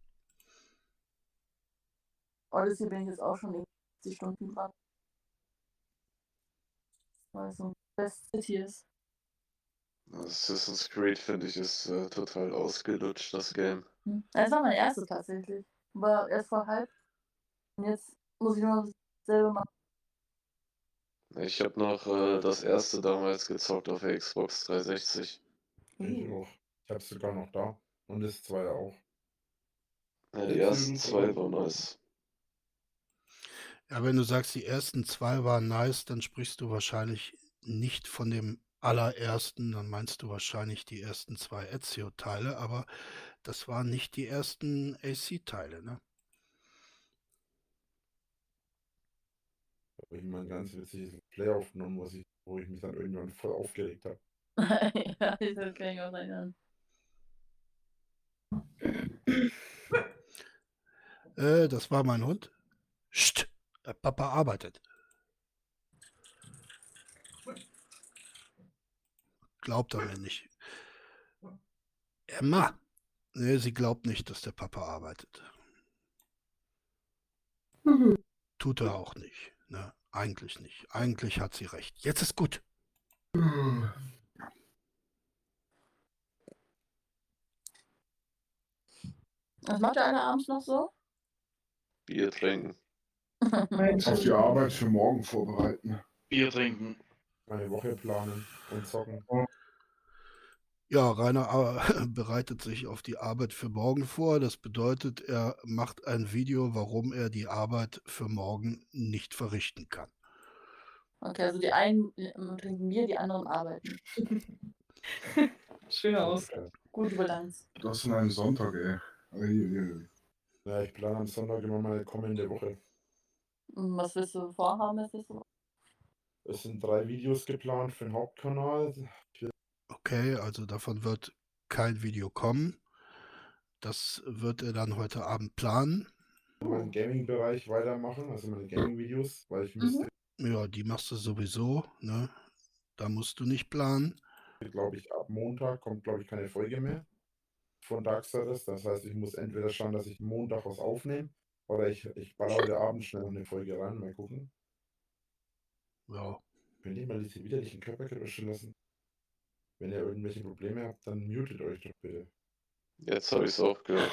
Odyssey bin ich jetzt auch schon irgendwie 60 Stunden dran. Also, Best City ist. Assassin's Creed finde ich ist äh, total ausgelutscht, das Game. Hm. Das war mein erstes tatsächlich. War erst vor halb. Und jetzt muss ich nur noch dasselbe machen. Ich habe noch äh, das erste damals gezockt auf der Xbox 360. Ich auch. Ich hab's sogar noch da. Und das zweite auch. Ja, die ersten zwei waren nice. Ja, wenn du sagst, die ersten 2 waren nice, dann sprichst du wahrscheinlich nicht von dem allerersten, dann meinst du wahrscheinlich die ersten 2 Ezio-Teile, aber das waren nicht die ersten AC-Teile, ne? Habe ich mal ein ganz witziges Play aufgenommen, was ich, wo ich mich dann irgendwann voll aufgeregt habe. ja, das kann ich auch erinnern. Äh, das war mein Hund. Psst, der Papa arbeitet. Glaubt er mir nicht. Emma! Ne, sie glaubt nicht, dass der Papa arbeitet. Tut er auch nicht. Ne? Eigentlich nicht. Eigentlich hat sie recht. Jetzt ist gut. Was macht der eine abends noch so? Bier trinken. Auf die Arbeit für morgen vorbereiten. Bier trinken. Meine Woche planen und zocken. Ja, Rainer äh, bereitet sich auf die Arbeit für morgen vor. Das bedeutet, er macht ein Video, warum er die Arbeit für morgen nicht verrichten kann. Okay, also die einen trinken Bier, die anderen arbeiten. Schöner Aus. Gute Bilanz. Das an einem Sonntag, ey. Uiuiui. Ja, ich plane am Sonntag immer meine kommende Woche. Und Was willst du vorhaben? Was willst du? Es sind drei Videos geplant für den Hauptkanal. Okay, also davon wird kein Video kommen. Das wird er dann heute Abend planen. meinen Gaming-Bereich weitermachen, also meine Gaming-Videos, weil ich Mhm. müsste, Ja, die machst du sowieso, ne? Da musst du nicht planen. glaube ich, ab Montag kommt, glaube ich, keine Folge mehr von Darksiders. Das heißt, ich muss entweder schauen, dass ich Montag was aufnehme oder ich, ich baller heute Abend schnell noch eine Folge rein, mal gucken. Ja. Könnt ihr mal diese widerlichen Körpergeräusche lassen? Wenn ihr irgendwelche Probleme habt, dann mutet euch doch bitte. Jetzt habe ich es auch gehört.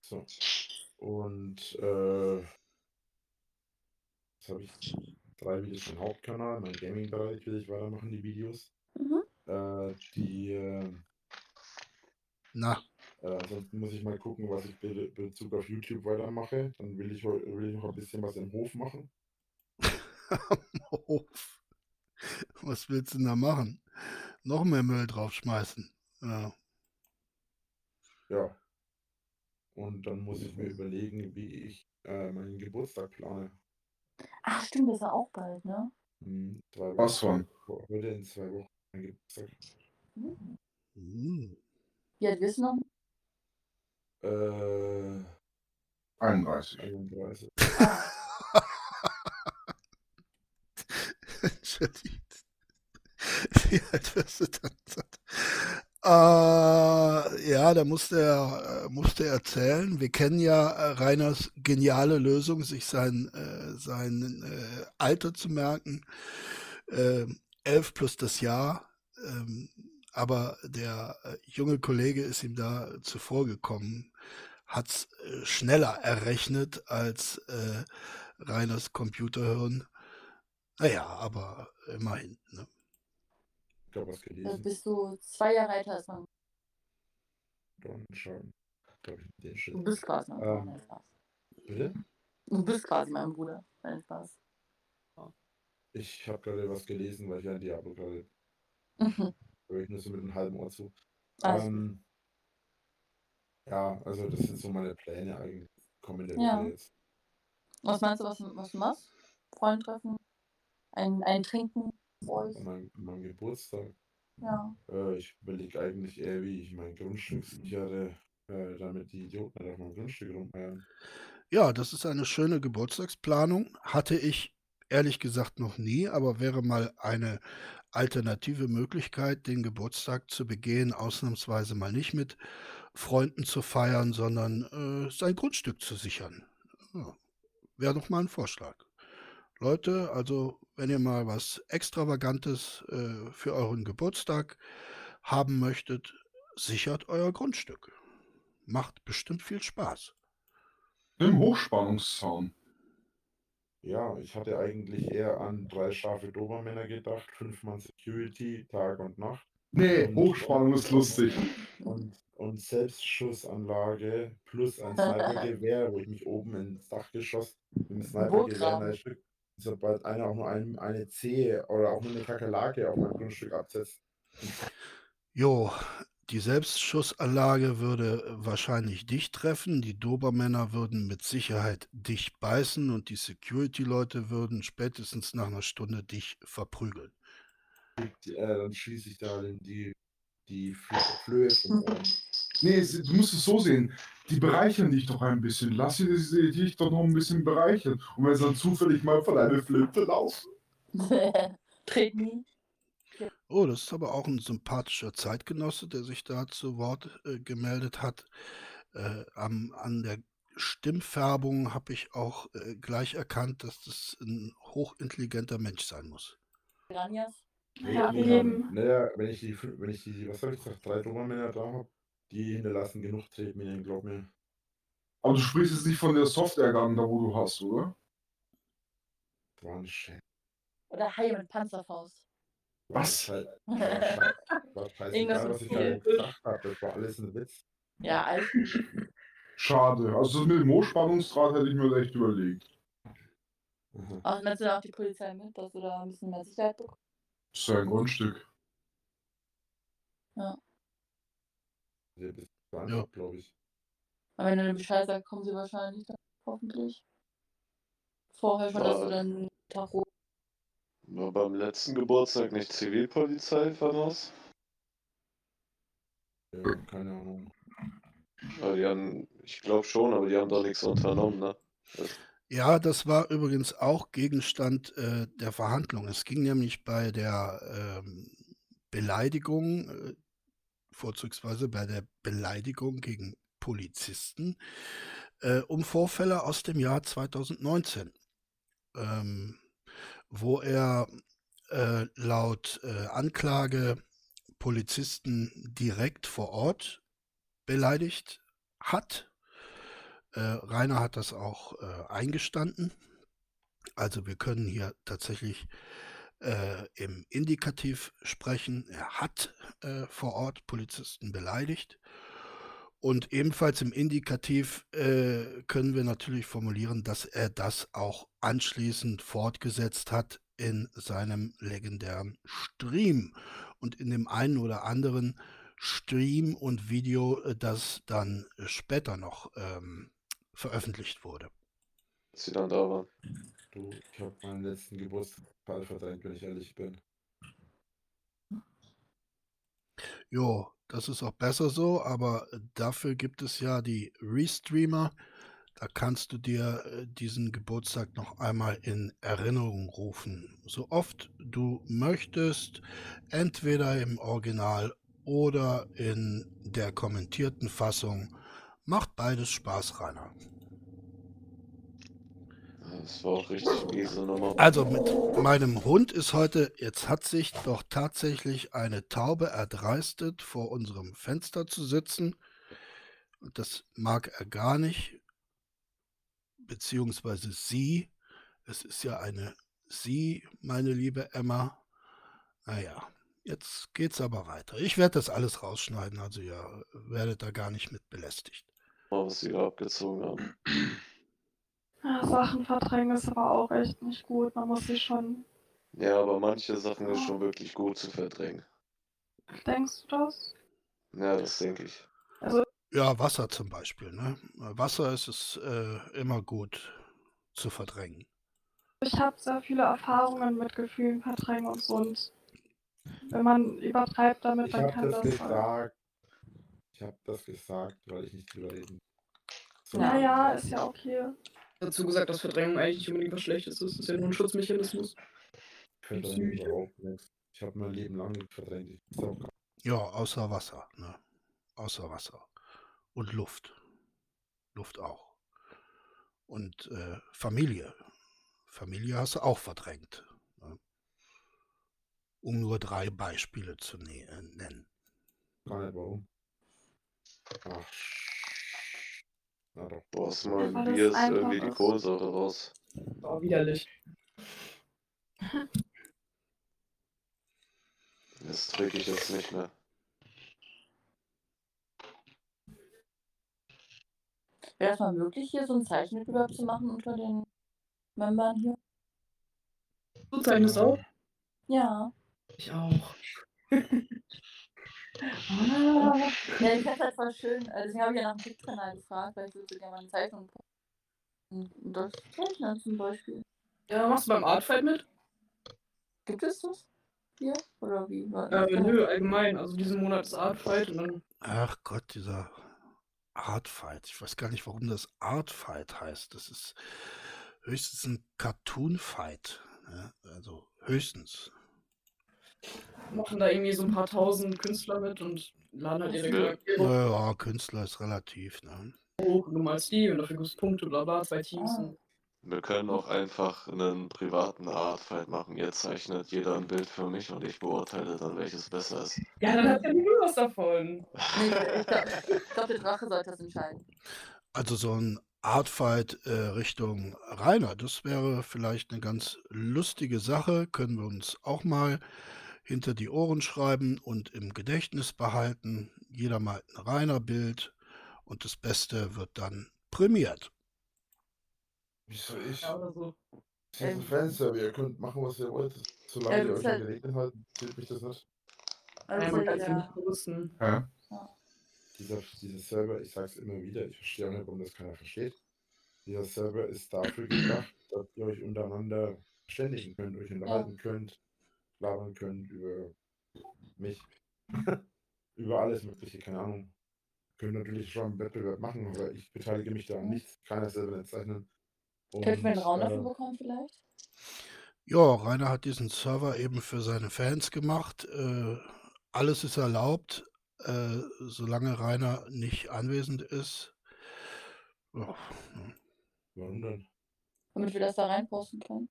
So. Und äh, jetzt habe ich drei Videos den Hauptkanal, mein Gaming-Bereich will ich weitermachen, die Videos. Mhm. Äh, die äh, Na, Äh, ansonsten muss ich mal gucken, was ich be Bezug auf YouTube weitermache. Dann will ich, will ich noch ein bisschen was im Hof machen. am Hof. Was willst du denn da machen? Noch mehr Müll draufschmeißen. Ja. Ja. Und dann muss ich mir überlegen, wie ich äh, meinen Geburtstag plane. Ach, stimmt, das ist ja auch bald, ne? Hm, zwei Was Wochen. von? Heute in zwei Wochen mein Geburtstag. Hm. Hm. Alt wirst du noch? Äh, 31. 31. Entschuldigt. Wie alt wirst du dann? Äh, ja, da musste er, äh, musste er erzählen. Wir kennen ja äh, Reiners geniale Lösung, sich sein, äh, sein äh, Alter zu merken. Äh, elf plus das Jahr. Ähm, aber der äh, junge Kollege ist ihm da zuvor gekommen, hat es äh, schneller errechnet als äh, Reiners Computerhirn. Naja, aber immerhin. Ne? Ich glaube, was Da gelesen. bist du zwei Jahre älter als man. Dann schauen. Glaube ich, den. Du bist quasi mein Ähm. Bruder. Nein, Spaß. Bitte? Du bist quasi mein Bruder. Nein, Spaß. Ich habe gerade was gelesen, weil ich ein Diablo gerade Mhm. höre ich nur so mit einem halben Ohr zu. Gut. Ähm, ja, also das sind so meine Pläne eigentlich. Kommende Ja. Jetzt. Was meinst du, was, was du machst? Freund treffen? Ein, ein Trinken? An meinem, an meinem Geburtstag. Ja. Äh, ich überlege eigentlich eher, wie ich mein Grundstück sichere, äh, damit die Idioten nicht auf meinem Grundstück rumeiern. Ja, das ist eine schöne Geburtstagsplanung. Hatte ich ehrlich gesagt noch nie, aber wäre mal eine alternative Möglichkeit, den Geburtstag zu begehen, ausnahmsweise mal nicht mit Freunden zu feiern, sondern äh, sein Grundstück zu sichern. Ja, wäre doch mal ein Vorschlag. Leute, also wenn ihr mal was Extravagantes äh, für euren Geburtstag haben möchtet, sichert euer Grundstück. Macht bestimmt viel Spaß. Im Hochspannungszaun. Ja, ich hatte eigentlich eher an drei scharfe Dobermänner gedacht, fünf Mann Security, Tag und Nacht Nee, Hochspannung ist lustig. und, und Selbstschussanlage plus ein Snipergewehr, wo ich mich oben ins Dachgeschoss mit dem Snipergewehr Stück, sobald einer auch nur ein, eine Zehe oder auch nur eine Kakerlake auf mein Grundstück absetzt. Jo, die Selbstschussanlage würde wahrscheinlich dich treffen, die Dobermänner würden mit Sicherheit dich beißen und die Security-Leute würden spätestens nach einer Stunde dich verprügeln. Äh, dann schieße ich da die, die Fl- Flöhe vom Ohren. Nee, du musst es so sehen. Die bereichern dich doch ein bisschen. Lass sie sie- dich doch noch ein bisschen bereichern. Und wenn sie dann zufällig mal von einer Flinte laufen. Tret nie. Oh, das ist aber auch ein sympathischer Zeitgenosse, der sich da zu Wort äh, gemeldet hat. Äh, am, an der Stimmfärbung habe ich auch äh, gleich erkannt, dass das ein hochintelligenter Mensch sein muss. Piranhas. Ja, Nee, eben. Naja, wenn ich die, wenn ich die, was habe ich gesagt, drei Dobermänner da habe, die hinterlassen genug Tretminen, glaub mir. Aber du sprichst jetzt nicht von der Software-Gun, da wo du hast, oder? War. Oder Haie mit Panzerfaust. Was? War scheiße- war Irgendwas scheißegal, was ich da gesagt habe. Das war alles ein Witz. ja, alles gut. Schade. Also das mit dem Hochspannungsdraht hätte ich mir echt überlegt. Aha. Auch nimmst du da auch die Polizei mit, dass du da ein bisschen mehr Sicherheit bekommst? Das ist ja ein Grundstück. Das ist einfach, glaube ich. Und wenn du den Bescheid sagst, kommen sie wahrscheinlich dann hoffentlich. Vorher schon, dass du dann Tacho. War beim letzten Geburtstag nicht Zivilpolizei voraus? Ja, keine Ahnung. Aber die haben, ich glaube schon, aber die haben doch nichts unternommen, ne? Ja, das war übrigens auch Gegenstand äh, der Verhandlung. Es ging nämlich bei der ähm, Beleidigung, äh, vorzugsweise bei der Beleidigung gegen Polizisten, äh, um Vorfälle aus dem Jahr 2019, ähm, wo er äh, laut äh, Anklage Polizisten direkt vor Ort beleidigt hat. Äh, Rainer hat das auch äh, eingestanden. Also wir können hier tatsächlich äh, im Indikativ sprechen. Er hat äh, vor Ort Polizisten beleidigt. Und ebenfalls im Indikativ äh, können wir natürlich formulieren, dass er das auch anschließend fortgesetzt hat in seinem legendären Stream und in dem einen oder anderen Stream und Video, äh, das dann später noch ähm, veröffentlicht wurde. Als sie dann da waren. Du, ich habe meinen letzten Geburtstag verdrängt, wenn ich ehrlich bin. Jo, das ist auch besser so, aber dafür gibt es ja die Restreamer. Da kannst du dir äh, diesen Geburtstag noch einmal in Erinnerung rufen. So oft du möchtest, entweder im Original oder in der kommentierten Fassung. Macht beides Spaß, Rainer. Das war auch richtig miese Nummer. Also mit meinem Hund ist heute, jetzt hat sich doch tatsächlich eine Taube erdreistet, vor unserem Fenster zu sitzen. Und das mag er gar nicht, beziehungsweise sie. Es ist ja eine sie, meine liebe Emma. Naja, jetzt geht's aber weiter. Ich werde das alles rausschneiden, also ihr werdet da gar nicht mit belästigt. Was sie da abgezogen haben. Ja, Sachen verdrängen ist aber auch echt nicht gut. Man muss sich schon Ja, aber manche Sachen ist schon wirklich gut zu verdrängen. Denkst du das? Ja, das denke ich. Ja, Wasser zum Beispiel. Ne? Wasser ist es äh, immer gut zu verdrängen. Ich habe sehr viele Erfahrungen mit Gefühlen verdrängen und so. Und wenn man übertreibt damit, Ich dann kann das das. gesagt. Ich habe das gesagt, weil ich nicht drüber reden. soll. Ja, ja, ist ja okay. Dazu gesagt, dass Verdrängung eigentlich nicht unbedingt was Schlechtes ist. Das ist ja nur ein Schutzmechanismus. Ich verdränge überhaupt nichts. Ich habe mein Leben lang nicht verdrängt. Ist auch Ja, außer Wasser. Ne? Außer Wasser. Und Luft. Luft auch. Und äh, Familie. Familie hast du auch verdrängt. Ne? Um nur drei Beispiele zu äh, nennen. nicht warum. Ach. Na doch. Boah, meinem Weil es Bier ist einfach irgendwie die ist. Kohlensäure raus. Oh, widerlich. Das trinke ich jetzt nicht mehr. Wäre es mal möglich, hier so einen Zeichenwettbewerb zu machen unter den Membern hier? Du zeichnest auch? Ja. Ich auch. Ja, ich fände halt voll schön. äh, Deswegen habe ich ja nach dem Kicktrainer gefragt, weil ich würde so gerne mal eine Zeichnung. Und das Zeichnen zum Beispiel. Ja, machst du beim Artfight mit? Gibt es das? Hier? Oder wie? War- Äh, nö, allgemein. Also diesen Monat ist Artfight und dann. Ach Gott, dieser Artfight. Ich weiß gar nicht, warum das Artfight heißt. Das ist höchstens ein Cartoon-Fight. Ne? Also höchstens. Machen da irgendwie so ein paar tausend Künstler mit und laden halt ihre Ja. Charaktere Naja, Künstler ist relativ. Ne? hoch du malst die und dafür gibt es Punkte, bla bla, zwei Teams. Ah. Wir können auch einfach einen privaten Artfight machen. Ihr zeichnet jeder ein Bild für mich und ich beurteile dann, welches besser ist. ja, dann hat ja nie was davon. Nee, ich glaube, glaub, der Drache sollte das entscheiden. Also so ein Artfight äh, Richtung Rainer, das wäre vielleicht eine ganz lustige Sache. Können wir uns auch mal hinter die Ohren schreiben und im Gedächtnis behalten. Jeder malt ein Rainer-Bild und das Beste wird dann prämiert. Wieso ich? Ja, oder so. Das ist ein Fanservice, ihr könnt machen, was ihr wollt. Solange Ja, ihr euch an halt- Regeln haltet, zählt mich das nicht. Ja, Also, es ja ja. Hä? Dieser, dieser Server, ich sag's immer wieder, ich verstehe auch nicht, warum das keiner versteht. Dieser Server ist dafür gedacht, dass ihr euch untereinander verständigen könnt, euch unterhalten könnt, labern könnt über mich, über alles Mögliche, keine Ahnung. Könnt natürlich schon einen Wettbewerb machen, aber ich beteilige mich da an nichts, keiner selber zeichnen. Könnten wir einen Raum äh, dafür bekommen vielleicht? Ja, Rainer hat diesen Server eben für seine Fans gemacht. Äh, alles ist erlaubt, äh, solange Rainer nicht anwesend ist. Ja. Warum denn? Damit wir das da reinposten können.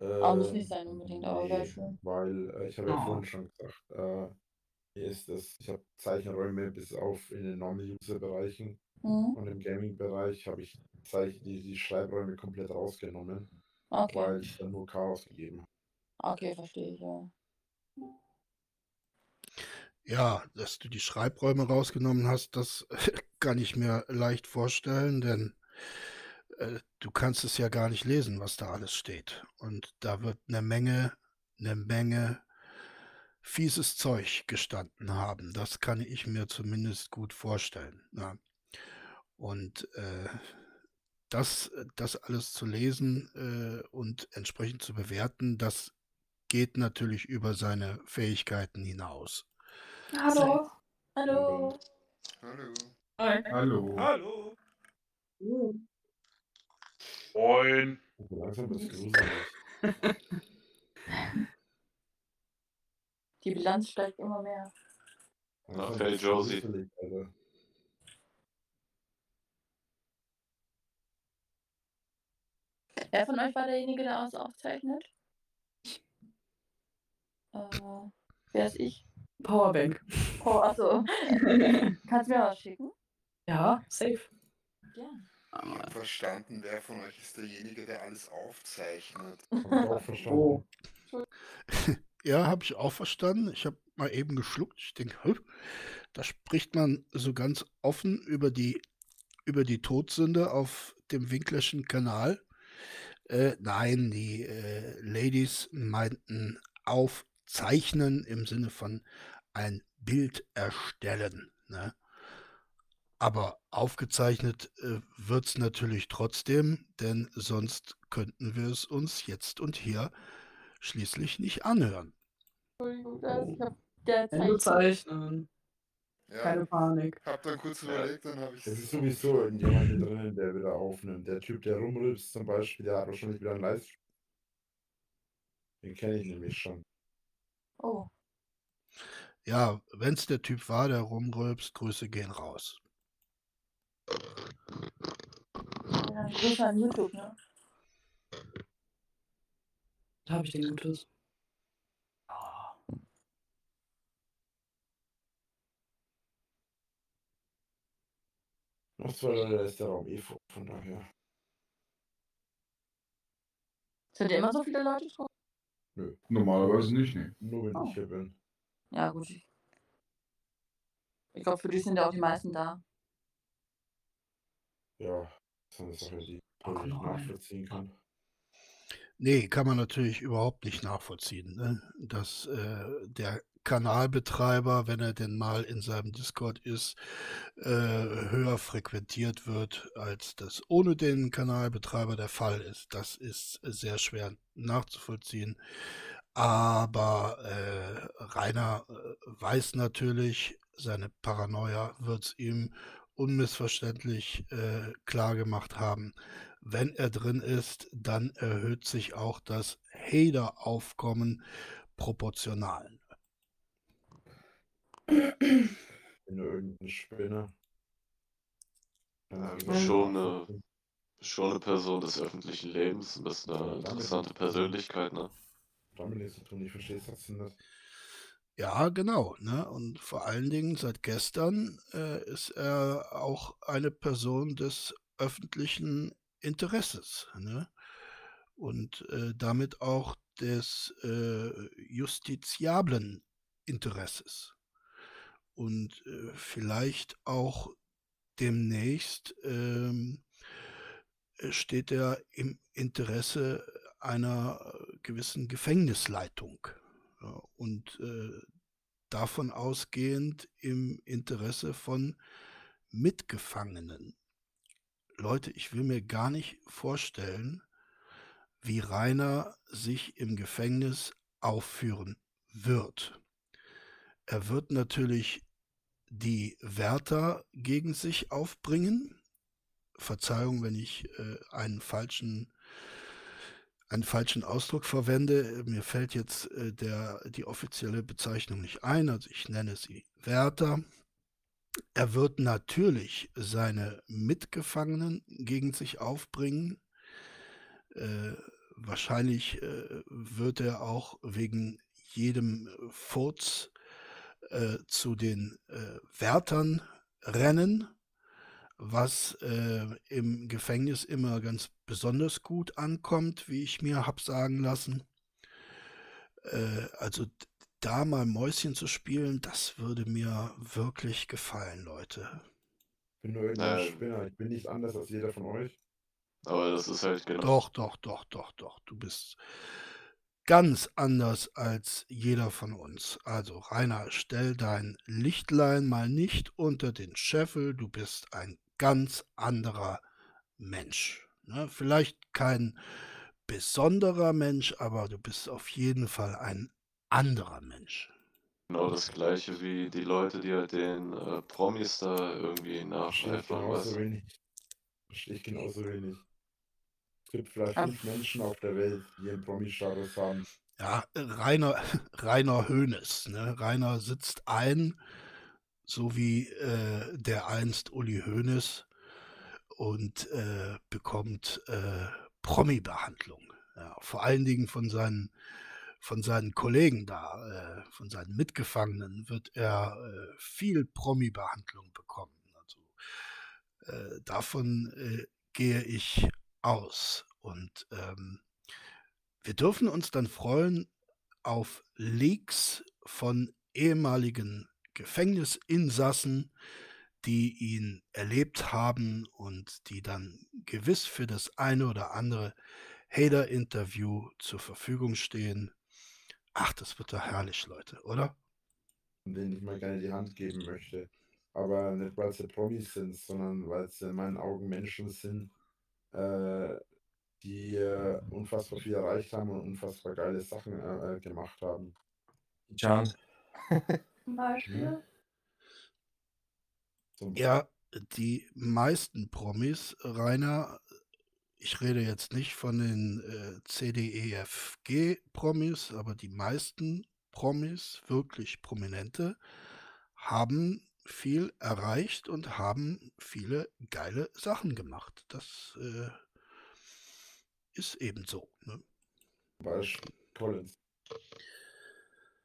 Aber muss nicht sein unbedingt, aber wäre schön. Weil äh, ich habe ja Oh. vorhin schon gesagt, äh, hier ist das, ich habe Zeichenräume bis auf in den Normal-User-Bereichen Mhm. und im Gaming-Bereich habe ich Zeich die, die Schreibräume komplett rausgenommen, Okay. weil ich dann nur Chaos gegeben habe. Okay, verstehe ich, ja. Ja, dass du die Schreibräume rausgenommen hast, das kann ich mir leicht vorstellen, denn äh, du kannst es ja gar nicht lesen, was da alles steht. Und da wird eine Menge, eine Menge fieses Zeug gestanden haben. Das kann ich mir zumindest gut vorstellen. Ja. Und äh, das, das alles zu lesen äh, und entsprechend zu bewerten, das geht natürlich über seine Fähigkeiten hinaus. Hallo. Hallo. Hallo. Hi. Hallo. Hallo. Uh. Moin. Die Bilanz steigt immer mehr. Langsam hey, Josie. Wer von euch war derjenige, der alles aufzeichnet? Äh, wer ist ich? Powerbank. Oh, achso. Kannst du mir was schicken? ja, safe. Ja. Ich habe verstanden, wer von euch ist derjenige, der alles aufzeichnet. Oh. Ja, habe ich auch verstanden. Ich habe mal eben geschluckt. Ich denke, da spricht man so ganz offen über die, über die Todsünde auf dem Winklerschen Kanal. Äh, nein, die äh, Ladies meinten aufzeichnen im Sinne von ein Bild erstellen. Ne? Aber aufgezeichnet äh, wird es natürlich trotzdem, denn sonst könnten wir es uns jetzt und hier schließlich nicht anhören. Entschuldigung, das, ich hab der Wenn du Zeit. zeichnen. Ja, Keine Panik. hab dann kurz überlegt, dann habe ich Es ist sowieso jemand hier drinnen, der wieder aufnimmt. Der Typ, der rumrülpst zum Beispiel, der hat wahrscheinlich wieder einen Livestream. Den kenne ich nämlich schon. Oh, Ja, wenn es der Typ war, der rumrülpst, Grüße gehen raus. Ja, Grüße an YouTube, ne? Da habe ich den Gutes. Noch zwei Leute, da ist der Raum eh voll, von daher. Sind ja immer so viele Leute drauf? Normalerweise nicht, ne. Nur wenn Oh. ich hier bin. Ja, gut. Ich, ich glaube, für dich sind ja auch die meisten da. Ja, das ist eine Sache, die Ach, ich nicht nachvollziehen kann. Nee, kann man natürlich überhaupt nicht nachvollziehen, ne? dass äh, der Kanalbetreiber, wenn er denn mal in seinem Discord ist, äh, höher frequentiert wird, als das ohne den Kanalbetreiber der Fall ist. Das ist sehr schwer nachzuvollziehen. Aber äh, Rainer äh, weiß natürlich, seine Paranoia wird es ihm unmissverständlich äh, klar gemacht haben. Wenn er drin ist, dann erhöht sich auch das Hater-Aufkommen proportional. Wenn du irgendein Spinner. Ja, Dann du schon eine, schon eine Person des öffentlichen Lebens, du bist eine interessante Persönlichkeit, ne? damit nichts zu tun, ich verstehe es trotzdem nicht. Ja, genau. Ne? Und vor allen Dingen seit gestern äh, ist er auch eine Person des öffentlichen Interesses. Ne? Und äh, damit auch des äh, justiziablen Interesses. Und äh, vielleicht auch demnächst ähm, äh, steht er im Interesse einer gewissen Gefängnisleitung. Und äh, davon ausgehend im Interesse von Mitgefangenen. Leute, ich will mir gar nicht vorstellen, wie Rainer sich im Gefängnis aufführen wird. Er wird natürlich die Wärter gegen sich aufbringen. Verzeihung, wenn ich äh, einen falschen einen falschen Ausdruck verwende. Mir fällt jetzt äh, der, die offizielle Bezeichnung nicht ein, also ich nenne sie Wärter. Er wird natürlich seine Mitgefangenen gegen sich aufbringen. Äh, wahrscheinlich äh, wird er auch wegen jedem Furz äh, zu den äh, Wärtern rennen, was äh, im Gefängnis immer ganz besonders gut ankommt, wie ich mir hab sagen lassen. Äh, also da mal Mäuschen zu spielen, das würde mir wirklich gefallen, Leute. Ich bin nur irgendein Ähm. Spinner. Ich bin nicht anders als jeder von euch. Aber das ist halt genau. Doch, doch, doch, doch, doch. Du bist ganz anders als jeder von uns. Also, Rainer, stell dein Lichtlein mal nicht unter den Scheffel. Du bist ein ganz anderer Mensch. Ne? Vielleicht kein besonderer Mensch, aber du bist auf jeden Fall ein anderer Mensch. Genau das gleiche wie die Leute, die halt den äh, Promis da irgendwie Verstehe ich nachschleifern, weißt genauso wenig. Verstehe ich genauso wenig. Es gibt vielleicht Ah. fünf Menschen auf der Welt, die einen Promi-Status haben. Ja, Rainer, Rainer Hoeneß. Ne? Rainer sitzt ein, so wie äh, der einst Uli Hoeneß und äh, bekommt äh, Promi-Behandlung. Ja, vor allen Dingen von seinen, von seinen Kollegen da, äh, von seinen Mitgefangenen wird er äh, viel Promi-Behandlung bekommen. Also äh, davon äh, gehe ich aus. Und ähm, wir dürfen uns dann freuen auf Leaks von ehemaligen Gefängnisinsassen, die ihn erlebt haben und die dann gewiss für das eine oder andere Hater-Interview zur Verfügung stehen. Ach, das wird doch herrlich, Leute, oder? denen ich mal gerne die Hand geben möchte. Aber nicht, weil sie Promis sind, sondern weil sie in meinen Augen Menschen sind, äh, die äh, unfassbar viel erreicht haben und unfassbar geile Sachen äh, äh, gemacht haben. Can. Zum Beispiel. Zum Ja, die meisten Promis, Rainer, ich rede jetzt nicht von den äh, CDEFG-Promis, aber die meisten Promis, wirklich Prominente, haben viel erreicht und haben viele geile Sachen gemacht. Das äh, ist eben so. Ne? Beispiel Collins.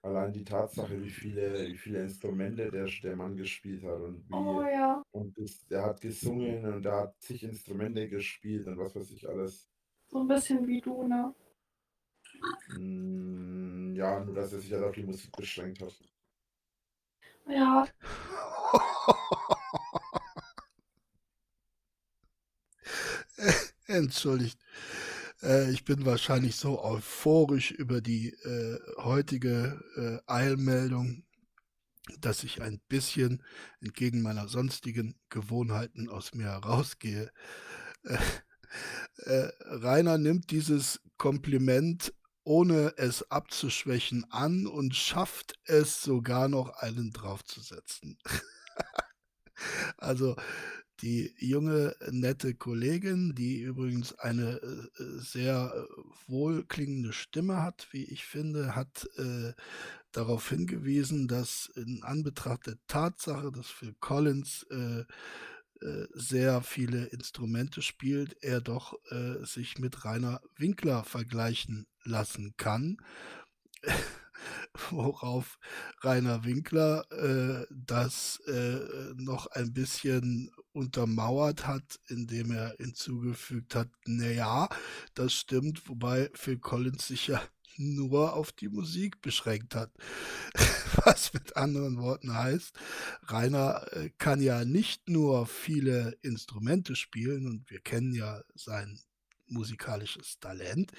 Allein die Tatsache, wie viele, wie viele Instrumente der, der Mann gespielt hat und wie Oh ja. und das, der hat gesungen und der hat zig Instrumente gespielt und was weiß ich alles. So ein bisschen wie du, ne? Mm, ja, nur dass er sich halt auf die Musik beschränkt hat. Ja, Entschuldigt. Äh, ich bin wahrscheinlich so euphorisch über die äh, heutige äh, Eilmeldung, dass ich ein bisschen entgegen meiner sonstigen Gewohnheiten aus mir herausgehe. Äh, äh, Rainer nimmt dieses Kompliment, ohne es abzuschwächen, an und schafft es sogar noch einen draufzusetzen. also die junge, nette Kollegin, die übrigens eine äh, äh, sehr äh, wohlklingende Stimme hat, wie ich finde, hat äh, darauf hingewiesen, dass in Anbetracht der Tatsache, dass Phil Collins äh, sehr viele Instrumente spielt, er doch sich mit Rainer Winkler vergleichen lassen kann. Worauf Rainer Winkler äh, das äh, noch ein bisschen untermauert hat, indem er hinzugefügt hat, naja, das stimmt, wobei Phil Collins sich ja nur auf die Musik beschränkt hat. Was mit anderen Worten heißt, Rainer äh, kann ja nicht nur viele Instrumente spielen und wir kennen ja sein musikalisches Talent.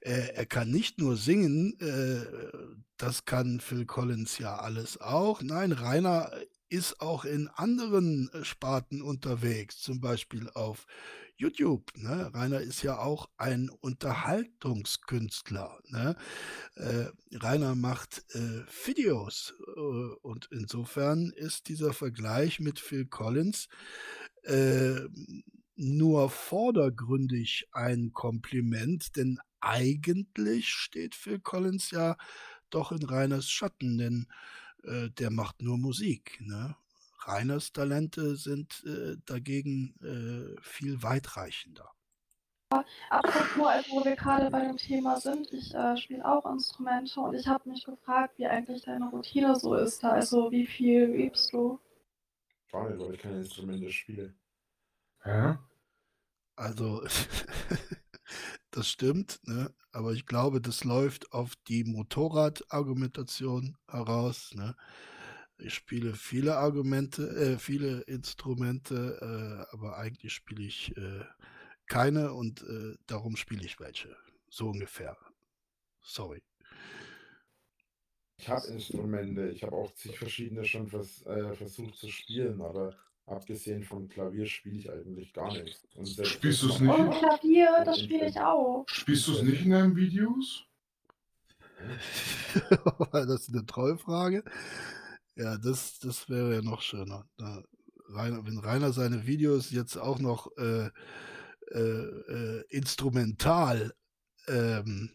Äh, er kann nicht nur singen, äh, das kann Phil Collins ja alles auch. Nein, Rainer ist auch in anderen äh, Sparten unterwegs, zum Beispiel auf YouTube. Ne? Rainer ist ja auch ein Unterhaltungskünstler. Ne? Äh, Rainer macht äh, Videos äh, und insofern ist dieser Vergleich mit Phil Collins äh, nur vordergründig ein Kompliment, denn eigentlich steht Phil Collins ja doch in Rainers Schatten, denn äh, der macht nur Musik. Ne? Rainers Talente sind äh, dagegen äh, viel weitreichender. apropos, also wo wir gerade bei dem Thema sind, ich äh, spiele auch Instrumente und ich habe mich gefragt, wie eigentlich deine Routine so ist. Da. Also wie viel übst du? Nicht, weil ich keine Instrumente spiele. Hä? Also, das stimmt, ne? aber ich glaube, das läuft auf die Motorradargumentation heraus. Ne? Ich spiele viele Argumente, äh, viele Instrumente, äh, aber eigentlich spiele ich äh, keine und äh, darum spiele ich welche. So ungefähr. Sorry. Ich habe Instrumente, ich habe auch zig verschiedene schon vers äh, versucht zu spielen, aber abgesehen vom Klavier spiele ich eigentlich gar nichts. Und selbst Spielst du's macht- nicht? Und Klavier, das spiele ich auch. Spielst du es nicht in deinen Videos? War das eine Trollfrage? Ja, das, das wäre ja noch schöner. Da Rainer, wenn Rainer seine Videos jetzt auch noch äh, äh, äh, instrumental ähm,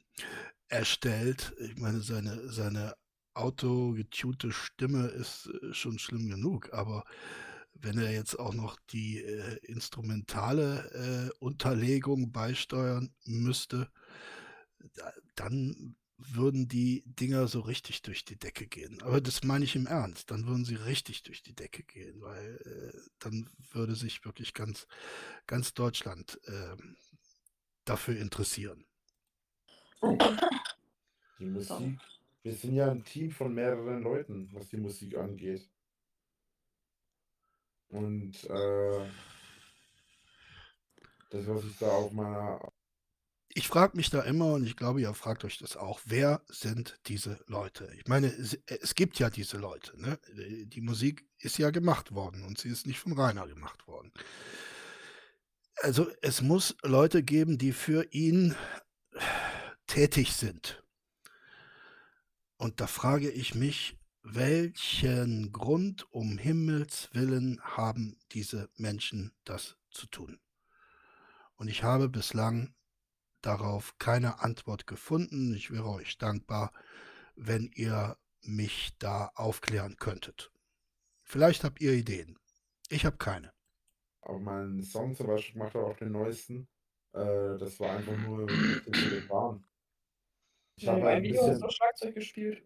erstellt, ich meine, seine, seine autogetunte Stimme ist äh, schon schlimm genug, aber wenn er jetzt auch noch die äh, instrumentale äh, Unterlegung beisteuern müsste, da, dann würden die Dinger so richtig durch die Decke gehen. Aber das meine ich im Ernst. Dann würden sie richtig durch die Decke gehen, weil äh, dann würde sich wirklich ganz, ganz Deutschland ähm, dafür interessieren. Die Musik. Wir sind ja ein Team von mehreren Leuten, was die Musik angeht. Und äh, das, was ich da auf meiner ich frage mich da immer und ich glaube, ihr fragt euch das auch, wer sind diese Leute? Ich meine, es, gibt ja diese Leute. Ne? Die Musik ist ja gemacht worden und sie ist nicht von Rainer gemacht worden. Also es muss Leute geben, die für ihn tätig sind. Und da frage ich mich, welchen Grund um Himmels willen haben diese Menschen das zu tun? Und ich habe bislang darauf keine Antwort gefunden. Ich wäre euch dankbar, wenn ihr mich da aufklären könntet. Vielleicht habt ihr Ideen. Ich habe keine. Aber mein Song zum Beispiel gemacht habe, auch den neuesten, äh, das war einfach nur ein bisschen gefahren. Ich Ja, habe ein Video hast du bisschen, auch Schlagzeug gespielt.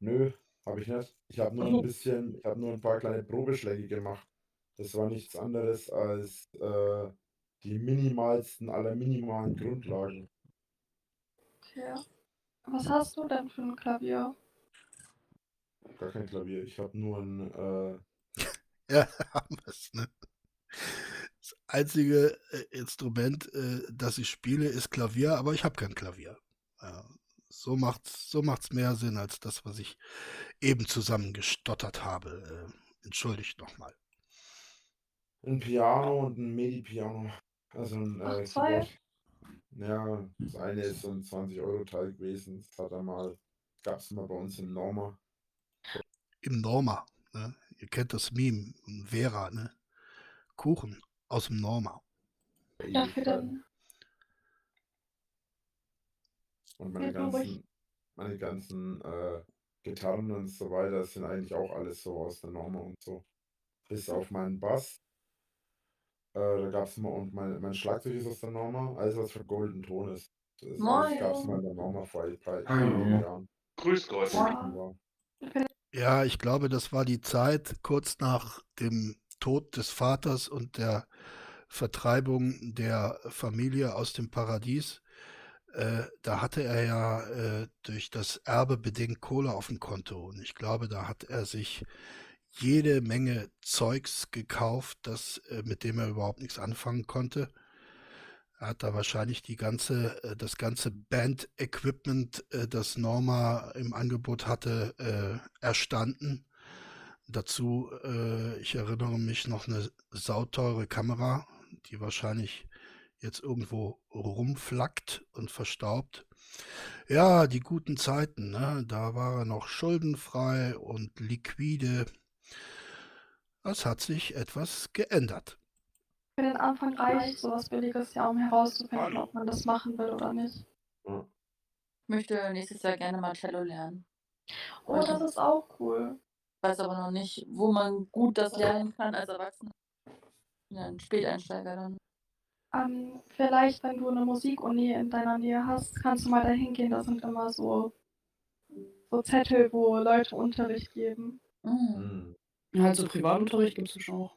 Nö, habe ich nicht. Ich habe nur ein so. bisschen, ich habe nur ein paar kleine Probeschläge gemacht. Das war nichts anderes als äh, die minimalsten aller minimalen Grundlagen. Okay. Was hast du denn für ein Klavier? Gar kein Klavier. Ich habe nur ein, äh, Ja, haben wir's, ne? Das einzige äh, Instrument, äh, das ich spiele, ist Klavier, aber ich habe kein Klavier. Ja, so macht's, so macht's mehr Sinn als das, was ich eben zusammengestottert habe. Äh, entschuldigt nochmal. ein Piano und ein MIDI-Piano. Also ein Ach, äh? Keyboard. Ja, das eine ist so ein 20-Euro-Teil gewesen. Das hat er mal, gab es mal bei uns im Norma. Im Norma, ne? Ihr kennt das Meme, Vera, ne? Kuchen aus dem Norma. Ja, für Ewigkeit. den. Und meine ruhig. ganzen, meine ganzen äh, Gitarren und so weiter sind eigentlich auch alles so aus der Norma und so. Bis auf meinen Bass. Äh, da gab es mal, und mein, mein Schlagzeug ist aus der Norma, alles was für Golden Ton ist. Das, gab es mal in der Norma vor drei. Jahren. Grüß Gott. Wow. Ja, ich glaube, das war die Zeit kurz nach dem Tod des Vaters und der Vertreibung der Familie aus dem Paradies. Äh, da hatte er ja äh, durch das Erbe bedingt Kohle auf dem Konto. Und ich glaube, da hat er sich jede Menge Zeugs gekauft, das, äh, mit dem er überhaupt nichts anfangen konnte. Er hat da wahrscheinlich die ganze, äh, das ganze Band-Equipment, äh, das Norma im Angebot hatte, erstanden. Dazu, ich erinnere mich, noch eine sauteure Kamera, die wahrscheinlich jetzt irgendwo rumflackt und verstaubt. Ja, die guten Zeiten, ne? Da war er noch schuldenfrei und liquide. Es hat sich etwas geändert. Für den Anfang reicht sowas Billiges ja, um herauszufinden, ob man das machen will oder nicht. Ich möchte nächstes Jahr gerne mal Cello lernen. Oh, das ist auch cool. Weiß aber noch nicht, wo man gut das lernen kann als Erwachsener. Ja, ein Späteinsteiger dann. Ähm, vielleicht, wenn du eine Musikuni in deiner Nähe hast, kannst du mal dahin gehen. Da sind immer so, so Zettel, wo Leute Unterricht geben. Mhm. Hm. Halt so Privatunterricht gibt es schon auch.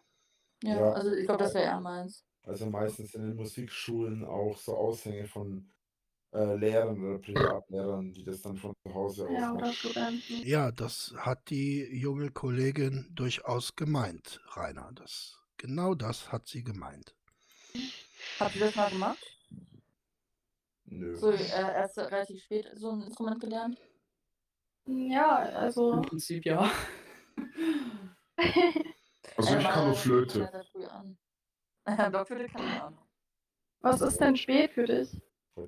Ja, Ja. also ich glaube, das wäre eher meins. Also meistens in den Musikschulen auch so Aushänge von äh, Lehrern oder Privatlehrern, die das dann von zu Hause aus Ja, oder machen. Studenten. Ja, das hat die junge Kollegin durchaus gemeint, Rainer. Das, genau das hat sie gemeint. Habt ihr das mal gemacht? Nö. So, äh, erst relativ spät so ein Instrument gelernt? Ja, Im also. Prinzip ja. Also ich kann Äh, nur Flöte. sehr, sehr früh an. Blockflöte kann ich auch. Was ist denn spät für dich? Ich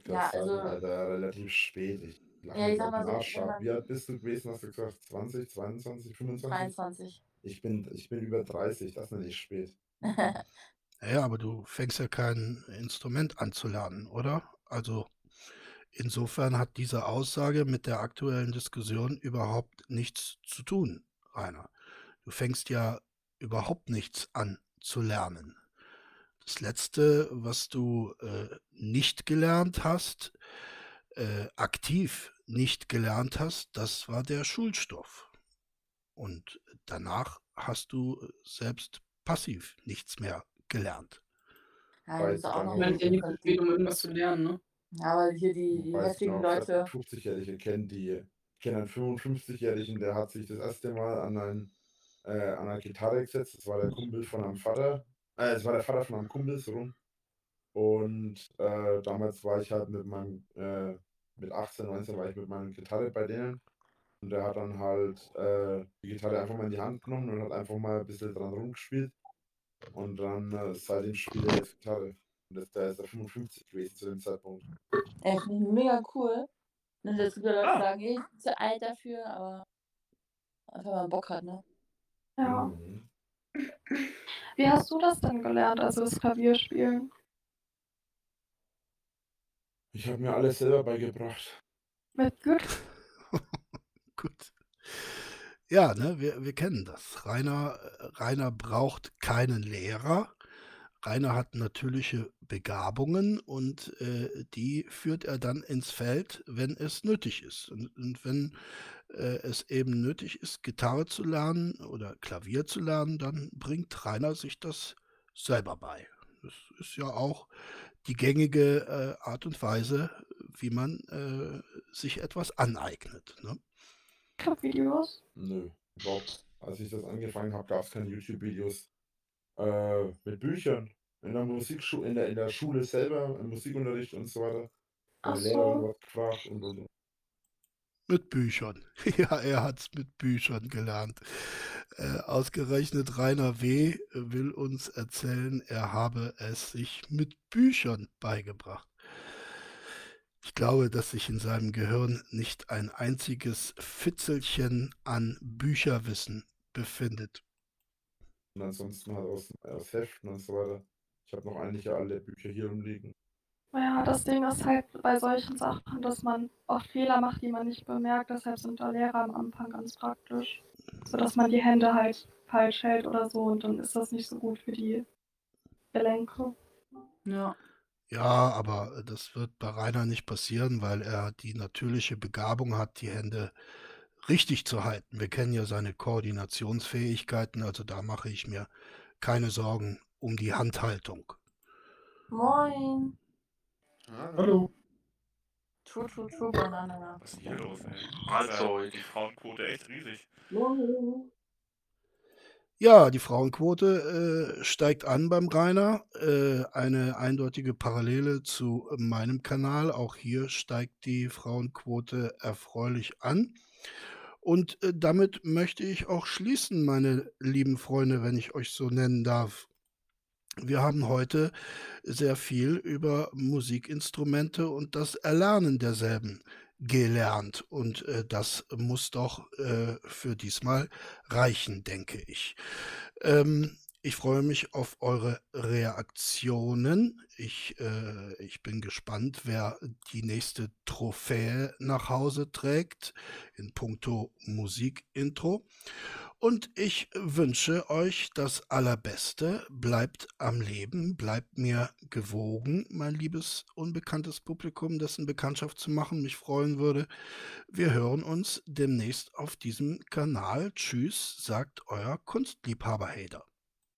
Ja, gerade sagen, also- Alter, relativ spät. Ich Ja, ich sag mal so, Wie alt bist du gewesen, hast du gesagt? 20, 22, 25? 23. Ich bin, ich bin über 30, das nenne ich spät. Ja, aber du fängst ja kein Instrument an zu lernen, oder? Also insofern hat diese Aussage mit der aktuellen Diskussion überhaupt nichts zu tun, Rainer. Du fängst ja überhaupt nichts an zu lernen. Das Letzte, was du äh, nicht gelernt hast, äh, aktiv nicht gelernt hast, das war der Schulstoff. Und danach hast du selbst passiv nichts mehr gelernt. Ja, Weiß muss auch noch Ich meine, es ist ja nicht so spät, um irgendwas zu lernen, ne? Ja, aber hier die, die Weiß heftigen Leute. 50-Jährige kennen die, ich kenne einen 55-Jährigen, der hat sich das erste Mal an, ein, äh, an eine Gitarre gesetzt. Das war der Kumpel von einem Vater. Äh, es war der Vater von einem Kumpel, so rum. Und äh, damals war ich halt mit meinem, äh, mit 18, 19 war ich mit meiner Gitarre bei denen. Und der hat dann halt äh, die Gitarre einfach mal in die Hand genommen und hat einfach mal ein bisschen dran rumgespielt. Und dann äh, seitdem spielt er jetzt Gitarre. Und das, der ist er 55 gewesen zu dem Zeitpunkt. Ey, finde ich mega cool. Und jetzt gibt Leute Ah. sagen, ich bin zu alt dafür, aber einfach mal Bock hat, ne? Ja. Mhm. Wie hast du das denn gelernt, also das Klavierspielen? Ich habe mir alles selber beigebracht. Mit Gürtel? Gut. Ja, ne, wir, wir kennen das. Rainer, äh, Rainer braucht keinen Lehrer. Rainer hat natürliche Begabungen und äh, die führt er dann ins Feld, wenn es nötig ist. Und, und wenn äh, es eben nötig ist, Gitarre zu lernen oder Klavier zu lernen, dann bringt Rainer sich das selber bei. Das ist ja auch die gängige äh, Art und Weise, wie man äh, sich etwas aneignet. Ne? Videos? Nö, überhaupt. Als ich das angefangen habe, gab es keine YouTube-Videos. Äh, mit Büchern. In der Musikschule, in der, in der Schule selber, im Musikunterricht und so weiter. Ach so. gefragt und, und, und. Mit Büchern. Ja, er hat's mit Büchern gelernt. Äh, ausgerechnet Rainer W. will uns erzählen, er habe es sich mit Büchern beigebracht. Ich glaube, dass sich in seinem Gehirn nicht ein einziges Fitzelchen an Bücherwissen befindet. Und ansonsten halt aus, aus Heften und so weiter. Ich habe noch eigentlich alle Bücher hier rumliegen. Naja, das Ding ist halt bei solchen Sachen, dass man oft Fehler macht, die man nicht bemerkt. Deshalb sind da Lehrer am Anfang ganz praktisch. So dass man die Hände halt falsch hält oder so und dann ist das nicht so gut für die Gelenke. Ja. Ja, aber das wird bei Rainer nicht passieren, weil er die natürliche Begabung hat, die Hände richtig zu halten. Wir kennen ja seine Koordinationsfähigkeiten, also da mache ich mir keine Sorgen um die Handhaltung. Moin. Hallo. True, true, true, Banana. Was ist hier los, ey? Also, die Frauenquote echt riesig. Ja, die Frauenquote äh, steigt an beim Rainer. Äh, eine eindeutige Parallele zu meinem Kanal. Auch hier steigt die Frauenquote erfreulich an. Und äh, damit möchte ich auch schließen, meine lieben Freunde, wenn ich euch so nennen darf. Wir haben heute sehr viel über Musikinstrumente und das Erlernen derselben gelernt. Und äh, das muss doch äh, für diesmal reichen, denke ich. Ähm, ich freue mich auf eure Reaktionen. Ich, äh, ich bin gespannt, wer die nächste Trophäe nach Hause trägt in puncto Musikintro. Und ich wünsche euch das Allerbeste. Bleibt am Leben, bleibt mir gewogen, mein liebes unbekanntes Publikum, dessen Bekanntschaft zu machen mich freuen würde. Wir hören uns demnächst auf diesem Kanal. Tschüss, sagt euer Kunstliebhaber-Hader.